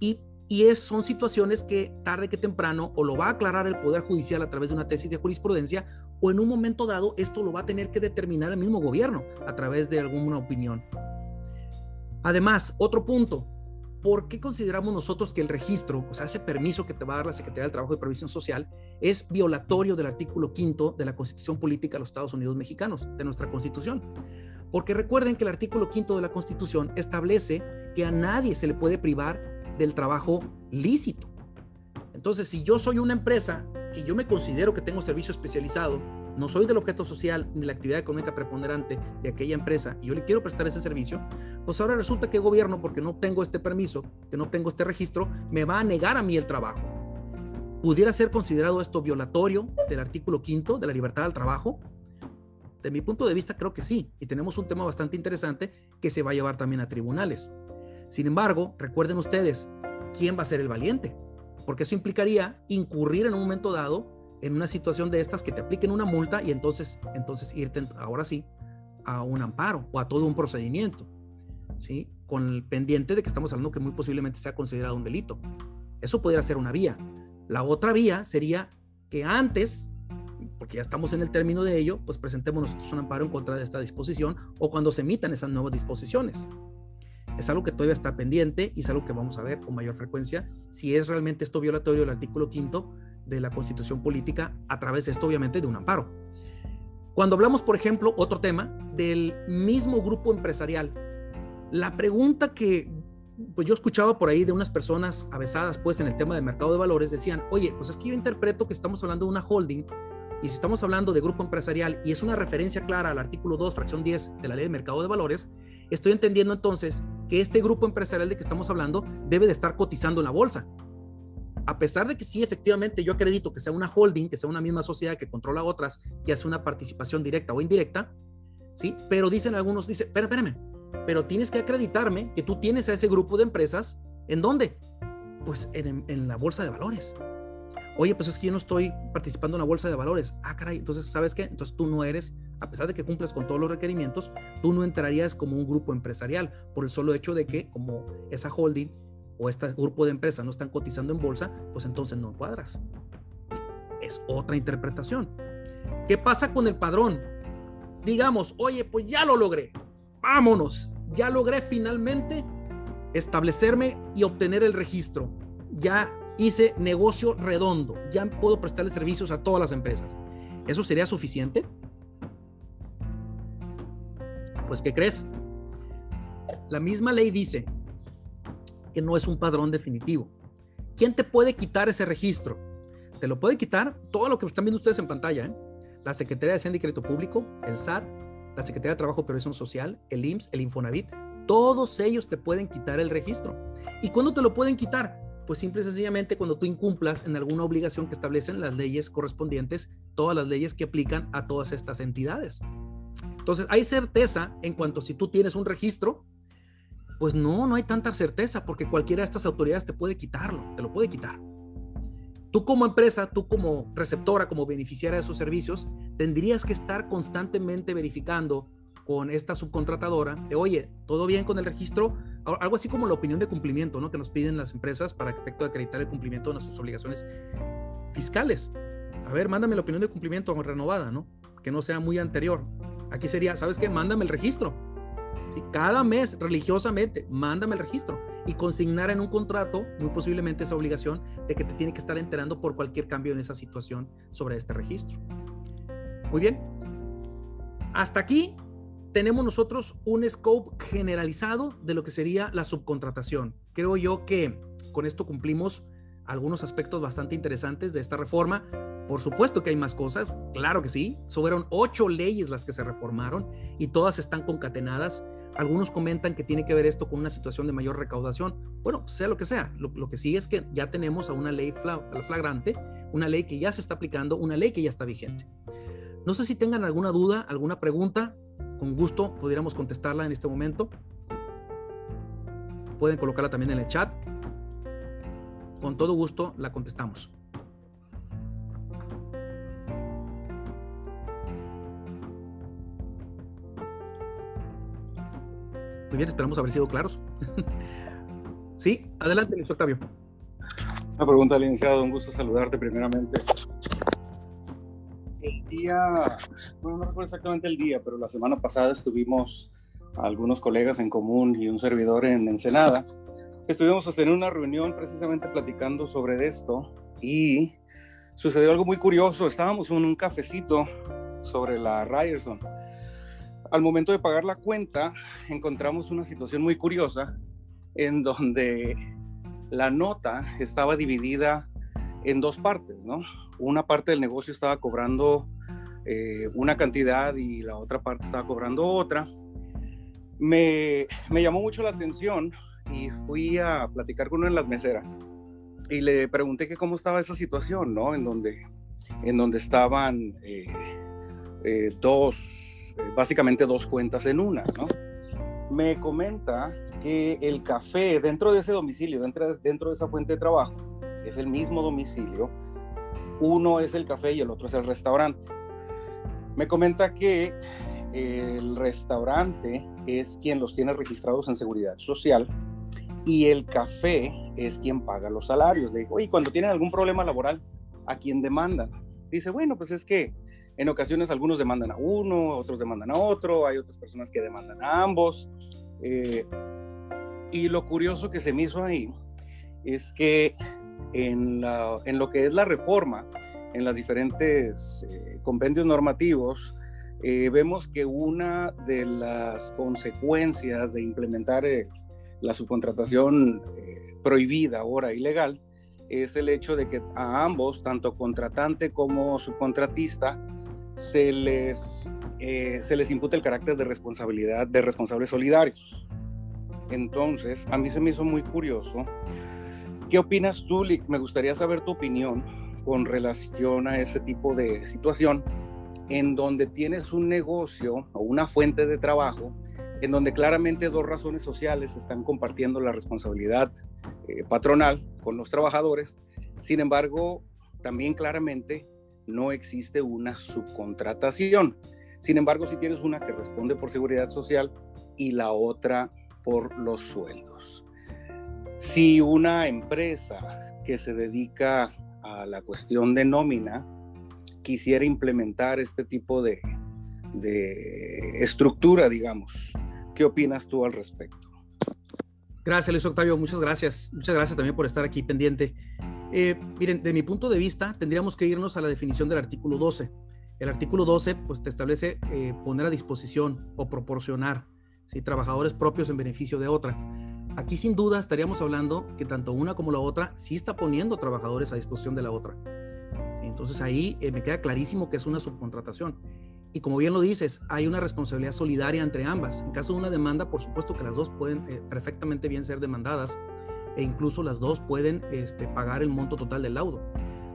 Y, y es, son situaciones que tarde que temprano o lo va a aclarar el Poder Judicial a través de una tesis de jurisprudencia o en un momento dado esto lo va a tener que determinar el mismo gobierno a través de alguna opinión. Además, otro punto, ¿por qué consideramos nosotros que el registro, o sea, ese permiso que te va a dar la Secretaría del Trabajo y Previsión Social, es violatorio del artículo quinto de la Constitución Política de los Estados Unidos Mexicanos, de nuestra Constitución? Porque recuerden que el artículo quinto de la Constitución establece que a nadie se le puede privar del trabajo lícito. Entonces, si yo soy una empresa que yo me considero que tengo servicio especializado no soy del objeto social ni la actividad económica preponderante de aquella empresa y yo le quiero prestar ese servicio, pues ahora resulta que el gobierno, porque no tengo este permiso, que no tengo este registro, me va a negar a mí el trabajo. ¿Pudiera ser considerado esto violatorio del artículo quinto de la libertad al trabajo? De mi punto de vista, creo que sí, y tenemos un tema bastante interesante que se va a llevar también a tribunales. Sin embargo, recuerden ustedes, ¿quién va a ser el valiente? Porque eso implicaría incurrir en un momento dado en una situación de estas que te apliquen una multa y entonces, entonces irte ahora sí a un amparo o a todo un procedimiento, ¿sí? Con el pendiente de que estamos hablando que muy posiblemente sea considerado un delito. Eso podría ser una vía. La otra vía sería que antes, porque ya estamos en el término de ello, pues presentemos nosotros un amparo en contra de esta disposición o cuando se emitan esas nuevas disposiciones. Es algo que todavía está pendiente y es algo que vamos a ver con mayor frecuencia si es realmente esto violatorio del artículo quinto de la Constitución Política a través de esto, obviamente, de un amparo. Cuando hablamos, por ejemplo, otro tema del mismo grupo empresarial, la pregunta que pues yo escuchaba por ahí de unas personas avesadas pues en el tema del mercado de valores decían, oye, pues es que yo interpreto que estamos hablando de una holding y si estamos hablando de grupo empresarial y es una referencia clara al artículo 2, fracción 10 de la ley de mercado de valores, estoy entendiendo entonces que este grupo empresarial de que estamos hablando debe de estar cotizando en la bolsa a pesar de que sí, efectivamente, yo acredito que sea una holding, que sea una misma sociedad que controla otras, que hace una participación directa o indirecta, ¿sí? Pero dicen algunos, dicen, espera, espérame, pero tienes que acreditarme que tú tienes a ese grupo de empresas, ¿en dónde? Pues en, en la bolsa de valores. Oye, pues es que yo no estoy participando en la bolsa de valores. Ah, caray, entonces, ¿sabes qué? Entonces tú no eres, a pesar de que cumples con todos los requerimientos, tú no entrarías como un grupo empresarial por el solo hecho de que como esa holding o este grupo de empresas no están cotizando en bolsa, pues entonces no cuadras. Es otra interpretación. ¿Qué pasa con el padrón? Digamos, oye, pues ya lo logré. Vámonos. Ya logré finalmente establecerme y obtener el registro. Ya hice negocio redondo. Ya puedo prestarle servicios a todas las empresas. ¿Eso sería suficiente? Pues, ¿qué crees? La misma ley dice que no es un padrón definitivo. ¿Quién te puede quitar ese registro? Te lo puede quitar todo lo que están viendo ustedes en pantalla. ¿eh? La Secretaría de Hacienda y Crédito Público, el SAT, la Secretaría de Trabajo y Previsión Social, el IMSS, el Infonavit. Todos ellos te pueden quitar el registro. ¿Y cuándo te lo pueden quitar? Pues simple y sencillamente cuando tú incumplas en alguna obligación que establecen las leyes correspondientes, todas las leyes que aplican a todas estas entidades. Entonces, hay certeza en cuanto si tú tienes un registro, pues no, no hay tanta certeza porque cualquiera de estas autoridades te puede quitarlo, te lo puede quitar. Tú como empresa, tú como receptora, como beneficiaria de esos servicios, tendrías que estar constantemente verificando con esta subcontratadora de, oye, ¿todo bien con el registro? Algo así como la opinión de cumplimiento, ¿no? Que nos piden las empresas para efecto de acreditar el cumplimiento de nuestras obligaciones fiscales. A ver, mándame la opinión de cumplimiento renovada, ¿no? Que no sea muy anterior. Aquí sería, ¿sabes qué? Mándame el registro cada mes, religiosamente, mándame el registro y consignar en un contrato, muy posiblemente esa obligación de que te tiene que estar enterando por cualquier cambio en esa situación sobre este registro. Muy bien. Hasta aquí tenemos nosotros un scope generalizado de lo que sería la subcontratación. Creo yo que con esto cumplimos algunos aspectos bastante interesantes de esta reforma. Por supuesto que hay más cosas, claro que sí. Fueron ocho leyes las que se reformaron y todas están concatenadas algunos comentan que tiene que ver esto con una situación de mayor recaudación. Bueno, sea lo que sea, lo, que sí es que ya tenemos a una ley flagrante, una ley que ya se está aplicando, una ley que ya está vigente. No sé si tengan alguna duda, alguna pregunta, con gusto pudiéramos contestarla en este momento. Pueden colocarla también en el chat. Con todo gusto la contestamos. Muy bien, esperamos haber sido claros. (laughs) sí, adelante, Luis Octavio. Una pregunta, licenciado. Un gusto saludarte primeramente. El día, bueno, no recuerdo exactamente el día, pero la semana pasada estuvimos algunos colegas en común y un servidor en Ensenada. Estuvimos sosteniendo una reunión precisamente platicando sobre esto y sucedió algo muy curioso. Estábamos en un cafecito sobre la Ryerson al momento de pagar la cuenta, encontramos una situación muy curiosa en donde la nota estaba dividida en dos partes, ¿no? Una parte del negocio estaba cobrando eh, una cantidad y la otra parte estaba cobrando otra. Me, me llamó mucho la atención y fui a platicar con una de las meseras y le pregunté que cómo estaba esa situación, ¿no? En donde, en donde estaban eh, eh, dos básicamente dos cuentas en una, ¿no? Me comenta que el café dentro de ese domicilio, dentro, de esa fuente de trabajo, es el mismo domicilio, uno es el café y el otro es el restaurante. Me comenta que el restaurante es quien los tiene registrados en seguridad social y el café es quien paga los salarios. Le digo, y cuando tienen algún problema laboral, ¿a quién demandan? Dice, bueno, pues es que en ocasiones algunos demandan a uno, otros demandan a otro, hay otras personas que demandan a ambos. Eh, y lo curioso que se me hizo ahí es que en, lo que es la reforma, en los diferentes eh, compendios normativos, eh, vemos que una de las consecuencias de implementar la subcontratación prohibida, ahora ilegal, es el hecho de que a ambos, tanto contratante como subcontratista, se les, eh, se les imputa el carácter de responsabilidad de responsables solidarios. Entonces, a mí se me hizo muy curioso. ¿Qué opinas tú, Lick? Me gustaría saber tu opinión con relación a ese tipo de situación en donde tienes un negocio o una fuente de trabajo en donde claramente dos razones sociales están compartiendo la responsabilidad eh, patronal con los trabajadores. Sin embargo, también claramente no existe una subcontratación. Sin embargo, si tienes una que responde por seguridad social y la otra por los sueldos. Si una empresa que se dedica a la cuestión de nómina quisiera implementar este tipo de, de estructura, digamos, ¿qué opinas tú al respecto? Gracias, Luis Octavio, muchas gracias. Muchas gracias también por estar aquí pendiente. Eh, miren, de mi punto de vista, tendríamos que irnos a la definición del artículo 12. El artículo 12, pues te establece eh, poner a disposición o proporcionar ¿sí? trabajadores propios en beneficio de otra. Aquí sin duda estaríamos hablando que tanto una como la otra sí está poniendo trabajadores a disposición de la otra. Entonces ahí eh, me queda clarísimo que es una subcontratación. Y como bien lo dices, hay una responsabilidad solidaria entre ambas. En caso de una demanda, por supuesto que las dos pueden perfectamente bien ser demandadas e incluso las dos pueden este, pagar el monto total del laudo.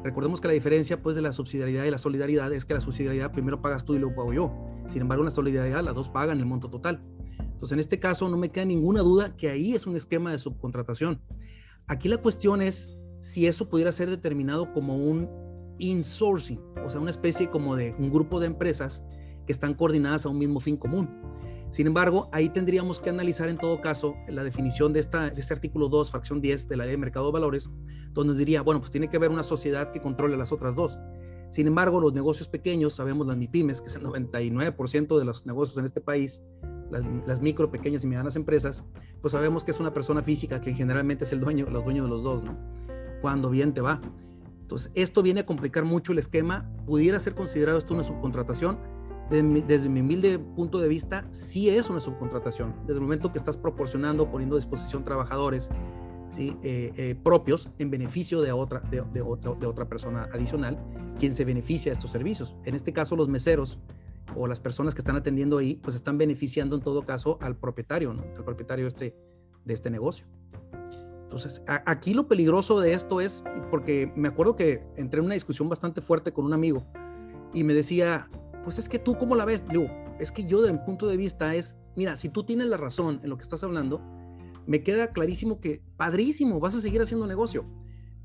Recordemos que la diferencia pues de la subsidiariedad y la solidaridad es que la subsidiariedad primero pagas tú y luego pago yo. Sin embargo, en la solidaridad las dos pagan el monto total. Entonces, en este caso no me queda ninguna duda que ahí es un esquema de subcontratación. Aquí la cuestión es si eso pudiera ser determinado como un insourcing, o sea, una especie como de un grupo de empresas que están coordinadas a un mismo fin común. Sin embargo, ahí tendríamos que analizar en todo caso la definición de, esta, este artículo 2, fracción 10 de la ley de mercado de valores, donde diría, bueno, pues tiene que haber una sociedad que controle las otras dos. Sin embargo, los negocios pequeños, sabemos las MIPIMES, que es el 99% de los negocios en este país, las, micro, pequeñas y medianas empresas, pues sabemos que es una persona física que generalmente es el dueño, los dueños de los dos, ¿no? Cuando bien te va. Entonces, esto viene a complicar mucho el esquema. Pudiera ser considerado esto una subcontratación, desde mi, humilde punto de vista, sí es una subcontratación. Desde el momento que estás proporcionando, poniendo a disposición trabajadores ¿sí? Eh, eh, propios en beneficio de otra, de, de, de otra persona adicional, quien se beneficia de estos servicios. En este caso, los meseros o las personas que están atendiendo ahí, pues están beneficiando en todo caso al propietario, al propietario este, de este negocio. Entonces, aquí lo peligroso de esto es, porque me acuerdo que entré en una discusión bastante fuerte con un amigo y me decía, pues es que tú, ¿cómo la ves? Digo, es que yo, de mi punto de vista, es, mira, si tú tienes la razón en lo que estás hablando, me queda clarísimo que, padrísimo, vas a seguir haciendo negocio.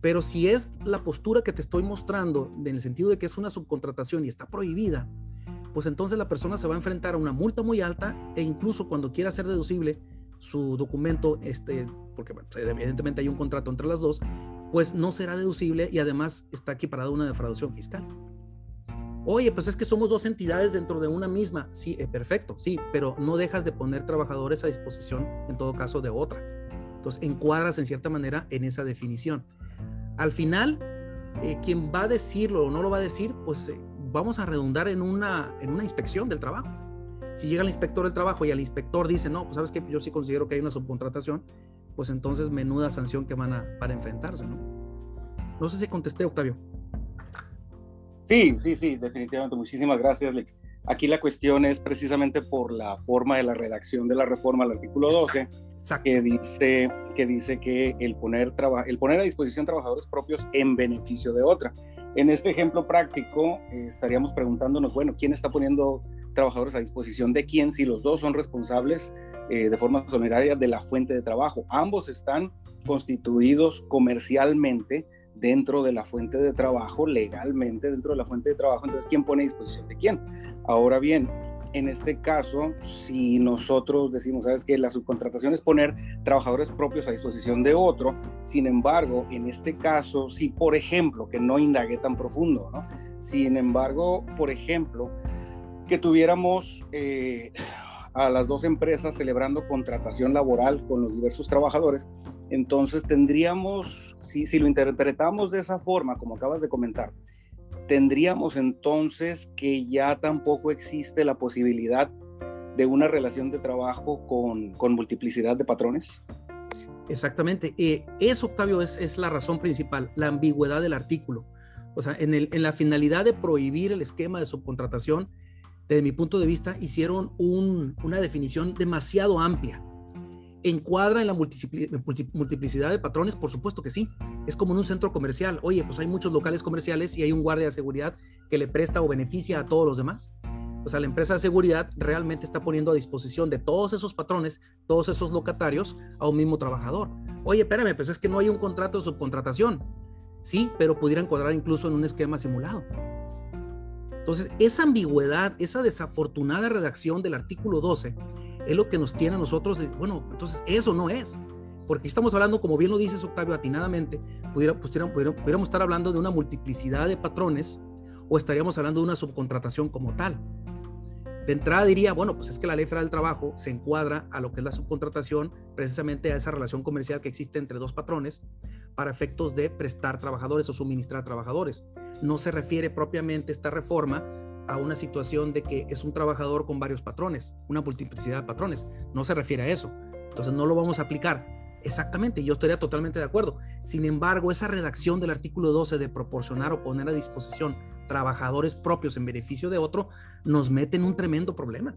Pero si es la postura que te estoy mostrando, en el sentido de que es una subcontratación y está prohibida, pues entonces la persona se va a enfrentar a una multa muy alta e incluso cuando quiera hacer deducible su documento, este, porque evidentemente hay un contrato entre las dos, pues no será deducible y además está equiparado a una defraudación fiscal. Oye, pues es que somos dos entidades dentro de una misma. Sí, eh, perfecto, sí, pero no dejas de poner trabajadores a disposición, en todo caso, de otra. Entonces, encuadras en cierta manera en esa definición. Al final, eh, quien va a decirlo o no lo va a decir, pues eh, vamos a redundar en una, en una inspección del trabajo. Si llega el inspector del trabajo y el inspector dice, no, pues sabes que yo sí considero que hay una subcontratación, pues entonces menuda sanción que van a para enfrentarse, ¿no? No sé si contesté, Octavio. Sí, sí, sí, definitivamente. Muchísimas gracias. Aquí la cuestión es precisamente por la forma de la redacción de la reforma al artículo 12, que dice que dice que el poner, el poner a disposición trabajadores propios en beneficio de otra. En este ejemplo práctico eh, estaríamos preguntándonos, bueno, ¿quién está poniendo trabajadores a disposición de quién si los dos son responsables eh, de forma solidaria de la fuente de trabajo? Ambos están constituidos comercialmente dentro de la fuente de trabajo, legalmente dentro de la fuente de trabajo. Entonces, ¿quién pone a disposición de quién? Ahora bien, en este caso, si nosotros decimos, sabes que la subcontratación es poner trabajadores propios a disposición de otro, sin embargo, en este caso, si por ejemplo, que no indague tan profundo, ¿no? Sin embargo, por ejemplo, que tuviéramos eh, a las dos empresas celebrando contratación laboral con los diversos trabajadores, entonces tendríamos, si, lo interpretamos de esa forma, como acabas de comentar, tendríamos entonces que ya tampoco existe la posibilidad de una relación de trabajo con, multiplicidad de patrones. Exactamente. Eh, eso, Octavio, es, la razón principal, la ambigüedad del artículo. O sea, en, la finalidad de prohibir el esquema de subcontratación, desde mi punto de vista, hicieron un, una definición demasiado amplia ¿Encuadra en la multiplicidad de patrones? Por supuesto que sí. Es como en un centro comercial. Oye, pues hay muchos locales comerciales y hay un guardia de seguridad que le presta o beneficia a todos los demás. O sea, la empresa de seguridad realmente está poniendo a disposición de todos esos patrones, todos esos locatarios, a un mismo trabajador. Oye, espérame, pues es que no hay un contrato de subcontratación. Sí, pero pudiera encuadrar incluso en un esquema simulado. Entonces, esa ambigüedad, esa desafortunada redacción del artículo 12 es lo que nos tiene a nosotros, de, bueno, entonces eso no es. Porque estamos hablando, como bien lo dices Octavio, atinadamente, pudiera, pudiéramos estar hablando de una multiplicidad de patrones o estaríamos hablando de una subcontratación como tal. De entrada diría, bueno, pues es que la ley federal del trabajo se encuadra a lo que es la subcontratación, precisamente a esa relación comercial que existe entre dos patrones para efectos de prestar trabajadores o suministrar trabajadores. No se refiere propiamente esta reforma a una situación de que es un trabajador con varios patrones, una multiplicidad de patrones. No se refiere a eso. Entonces no lo vamos a aplicar. Exactamente, yo estaría totalmente de acuerdo. Sin embargo, esa redacción del artículo 12 de proporcionar o poner a disposición trabajadores propios en beneficio de otro nos mete en un tremendo problema.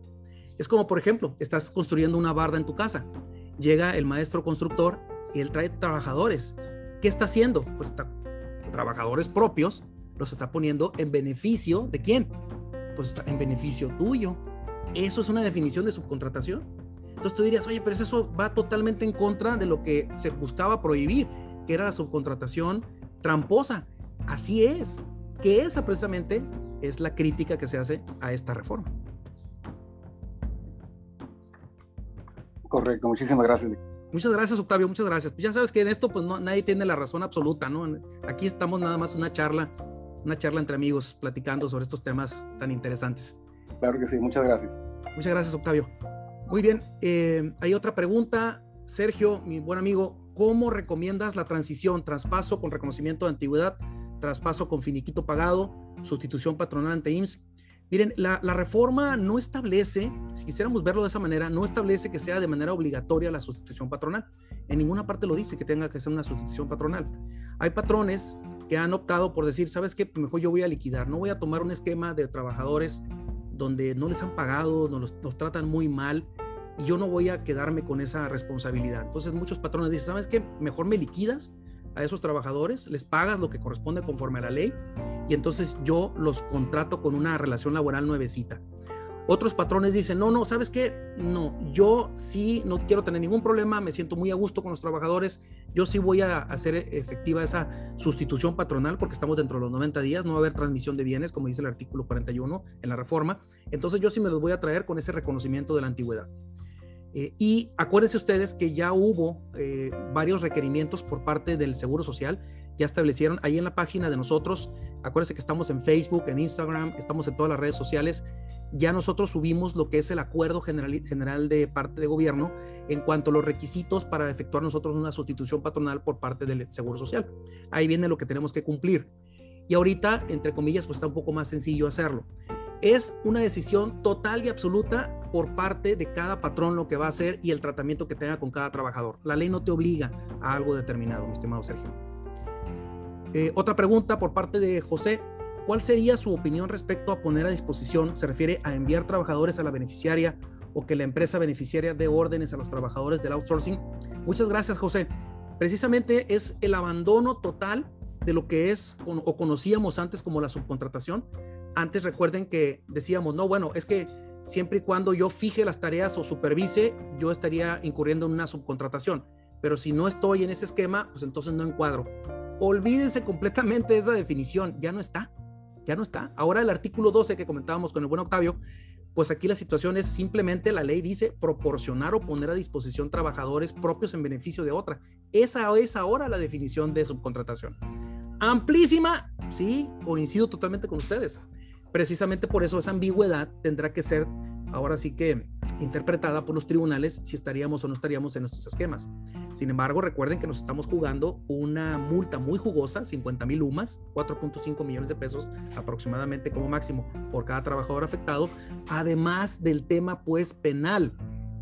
Es como, por ejemplo, estás construyendo una barda en tu casa. Llega el maestro constructor y él trae trabajadores. ¿Qué está haciendo? Pues está, trabajadores propios los está poniendo en beneficio de quién? Pues en beneficio tuyo. Eso es una definición de subcontratación. Entonces tú dirías, oye, pero eso va totalmente en contra de lo que se buscaba prohibir, que era la subcontratación tramposa. Así es, que esa precisamente es la crítica que se hace a esta reforma. Correcto, muchísimas gracias. Muchas gracias, Octavio, muchas gracias. Pues ya sabes que en esto pues no, nadie tiene la razón absoluta, ¿no? Aquí estamos nada más una charla una charla entre amigos platicando sobre estos temas tan interesantes. Claro que sí, muchas gracias. Muchas gracias, Octavio. Muy bien, eh, hay otra pregunta. Sergio, mi buen amigo, ¿cómo recomiendas la transición, traspaso con reconocimiento de antigüedad, traspaso con finiquito pagado, sustitución patronal ante IMSS? Miren, la, la, reforma no establece, si quisiéramos verlo de esa manera, no establece que sea de manera obligatoria la sustitución patronal. En ninguna parte lo dice que tenga que ser una sustitución patronal. Hay patrones que han optado por decir, ¿sabes qué? Mejor yo voy a liquidar, no voy a tomar un esquema de trabajadores donde no les han pagado, nos los, tratan muy mal y yo no voy a quedarme con esa responsabilidad. Entonces muchos patrones dicen, ¿sabes qué? Mejor me liquidas a esos trabajadores, les pagas lo que corresponde conforme a la ley y entonces yo los contrato con una relación laboral nuevecita. Otros patrones dicen, no, no, ¿sabes qué? No, yo sí no quiero tener ningún problema, me siento muy a gusto con los trabajadores, yo sí voy a hacer efectiva esa sustitución patronal porque estamos dentro de los 90 días, no va a haber transmisión de bienes, como dice el artículo 41 en la reforma, entonces yo sí me los voy a traer con ese reconocimiento de la antigüedad. Eh, y acuérdense ustedes que ya hubo eh, varios requerimientos por parte del Seguro Social, ya establecieron ahí en la página de nosotros, acuérdense que estamos en Facebook, en Instagram, estamos en todas las redes sociales, ya nosotros subimos lo que es el acuerdo general, general de parte de gobierno en cuanto a los requisitos para efectuar nosotros una sustitución patronal por parte del Seguro Social. Ahí viene lo que tenemos que cumplir. Y ahorita, entre comillas, pues está un poco más sencillo hacerlo. Es una decisión total y absoluta por parte de cada patrón lo que va a hacer y el tratamiento que tenga con cada trabajador. La ley no te obliga a algo determinado, mi estimado Sergio. Eh, otra pregunta por parte de José. ¿Cuál sería su opinión respecto a poner a disposición? Se refiere a enviar trabajadores a la beneficiaria o que la empresa beneficiaria dé órdenes a los trabajadores del outsourcing. Muchas gracias, José. Precisamente es el abandono total de lo que es o conocíamos antes como la subcontratación. Antes recuerden que decíamos, no, bueno, es que siempre y cuando yo fije las tareas o supervise, yo estaría incurriendo en una subcontratación. Pero si no estoy en ese esquema, pues entonces no encuadro. olvídense completamente de esa definición, ya no está, ya no está. Ahora el artículo 12 que comentábamos con el buen Octavio, pues aquí la situación es simplemente la ley dice proporcionar o poner a disposición trabajadores propios en beneficio de otra. Esa es ahora la definición de subcontratación. Amplísima, sí, coincido totalmente con ustedes. Precisamente por eso esa ambigüedad tendrá que ser ahora sí que interpretada por los tribunales si estaríamos o no estaríamos en nuestros esquemas. Sin embargo, recuerden que nos estamos jugando una multa muy jugosa, 50 mil UMAS, 4.5 millones de pesos aproximadamente como máximo por cada trabajador afectado, además del tema pues penal,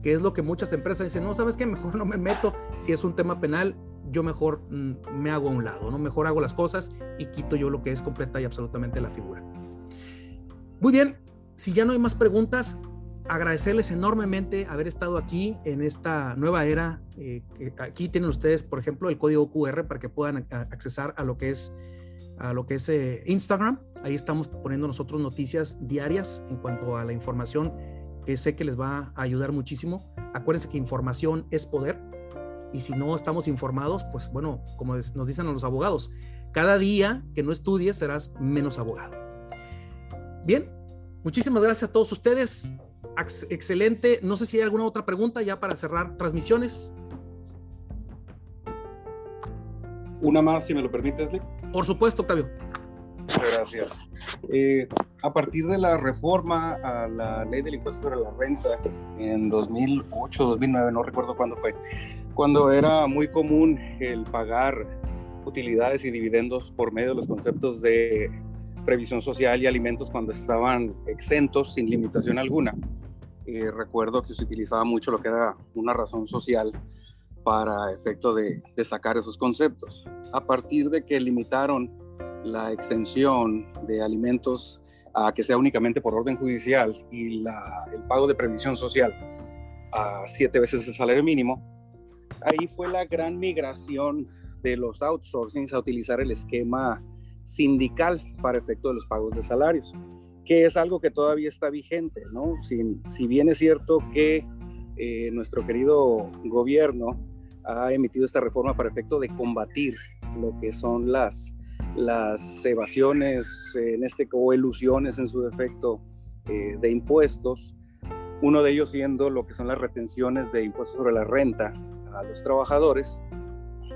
que es lo que muchas empresas dicen, no, sabes qué, mejor no me meto, si es un tema penal, yo mejor mm, me hago a un lado, ¿no? Mejor hago las cosas y quito yo lo que es completa y absolutamente la figura. Muy bien, si ya no hay más preguntas, agradecerles enormemente haber estado aquí en esta nueva era. Eh, aquí tienen ustedes, por ejemplo, el código QR para que puedan accesar a lo que es a lo que es eh, Instagram. Ahí estamos poniendo nosotros noticias diarias en cuanto a la información que sé que les va a ayudar muchísimo. Acuérdense que información es poder y si no estamos informados, pues bueno, como nos dicen los abogados, cada día que no estudies serás menos abogado. Bien, muchísimas gracias a todos ustedes excelente. No sé si hay alguna otra pregunta ya para cerrar transmisiones. Una más, si me lo permites, Lee. Por supuesto, Octavio. Gracias. Eh, a partir de la reforma a la ley del impuesto sobre la renta en 2008, 2009, no recuerdo cuándo fue, cuando era muy común el pagar utilidades y dividendos por medio de los conceptos de previsión social y alimentos cuando estaban exentos sin limitación alguna. Eh, recuerdo que se utilizaba mucho lo que era una razón social para efecto de, sacar esos conceptos. A partir de que limitaron la exención de alimentos a que sea únicamente por orden judicial y el pago de previsión social a siete veces el salario mínimo, ahí fue la gran migración de los outsourcings a utilizar el esquema sindical para efecto de los pagos de salarios que es algo que todavía está vigente, ¿no? Si, bien es cierto que eh, nuestro querido gobierno ha emitido esta reforma para efecto de combatir lo que son las, las evasiones en este, o ilusiones en su defecto eh, de impuestos, uno de ellos siendo lo que son las retenciones de impuestos sobre la renta a los trabajadores.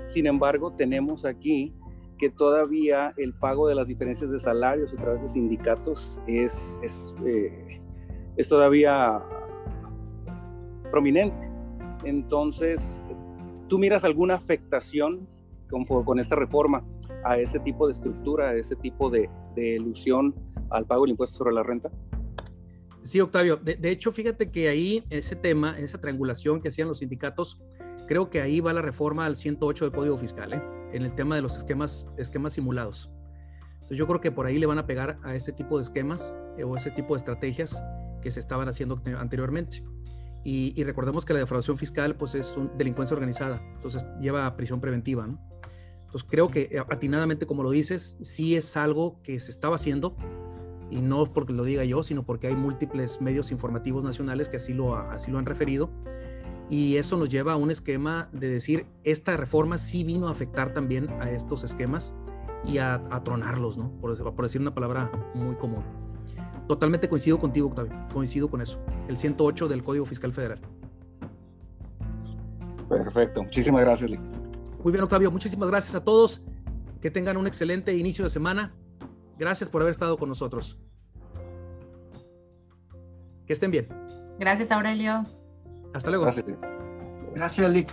Sin embargo, tenemos aquí que todavía el pago de las diferencias de salarios a través de sindicatos es, es, eh, es todavía prominente. Entonces, ¿tú miras alguna afectación con, con, esta reforma a ese tipo de estructura, a ese tipo de, ilusión al pago del impuesto sobre la renta? Sí, Octavio. De, de, hecho, fíjate que ahí ese tema, esa triangulación que hacían los sindicatos, creo que ahí va la reforma al 108 del Código Fiscal. ¿eh? En el tema de los esquemas, esquemas simulados. Entonces yo creo que por ahí le van a pegar a ese tipo de esquemas eh, o ese tipo de estrategias que se estaban haciendo anteriormente. Y, recordemos que la defraudación fiscal pues es una delincuencia organizada, entonces lleva a prisión preventiva. ¿no? Entonces creo que eh, atinadamente, como lo dices, sí es algo que se estaba haciendo y no porque lo diga yo, sino porque hay múltiples medios informativos nacionales que así lo, así lo han referido y eso nos lleva a un esquema de decir, esta reforma sí vino a afectar también a estos esquemas y a, tronarlos, ¿no? Por, por, decir una palabra muy común. Totalmente coincido contigo, Octavio, coincido con eso. El 108 del Código Fiscal Federal. Perfecto, muchísimas gracias, Lee. Muy bien, Octavio, muchísimas gracias a todos. Que tengan un excelente inicio de semana. Gracias por haber estado con nosotros. Que estén bien. Gracias, Aurelio. Hasta luego. Gracias. Lick.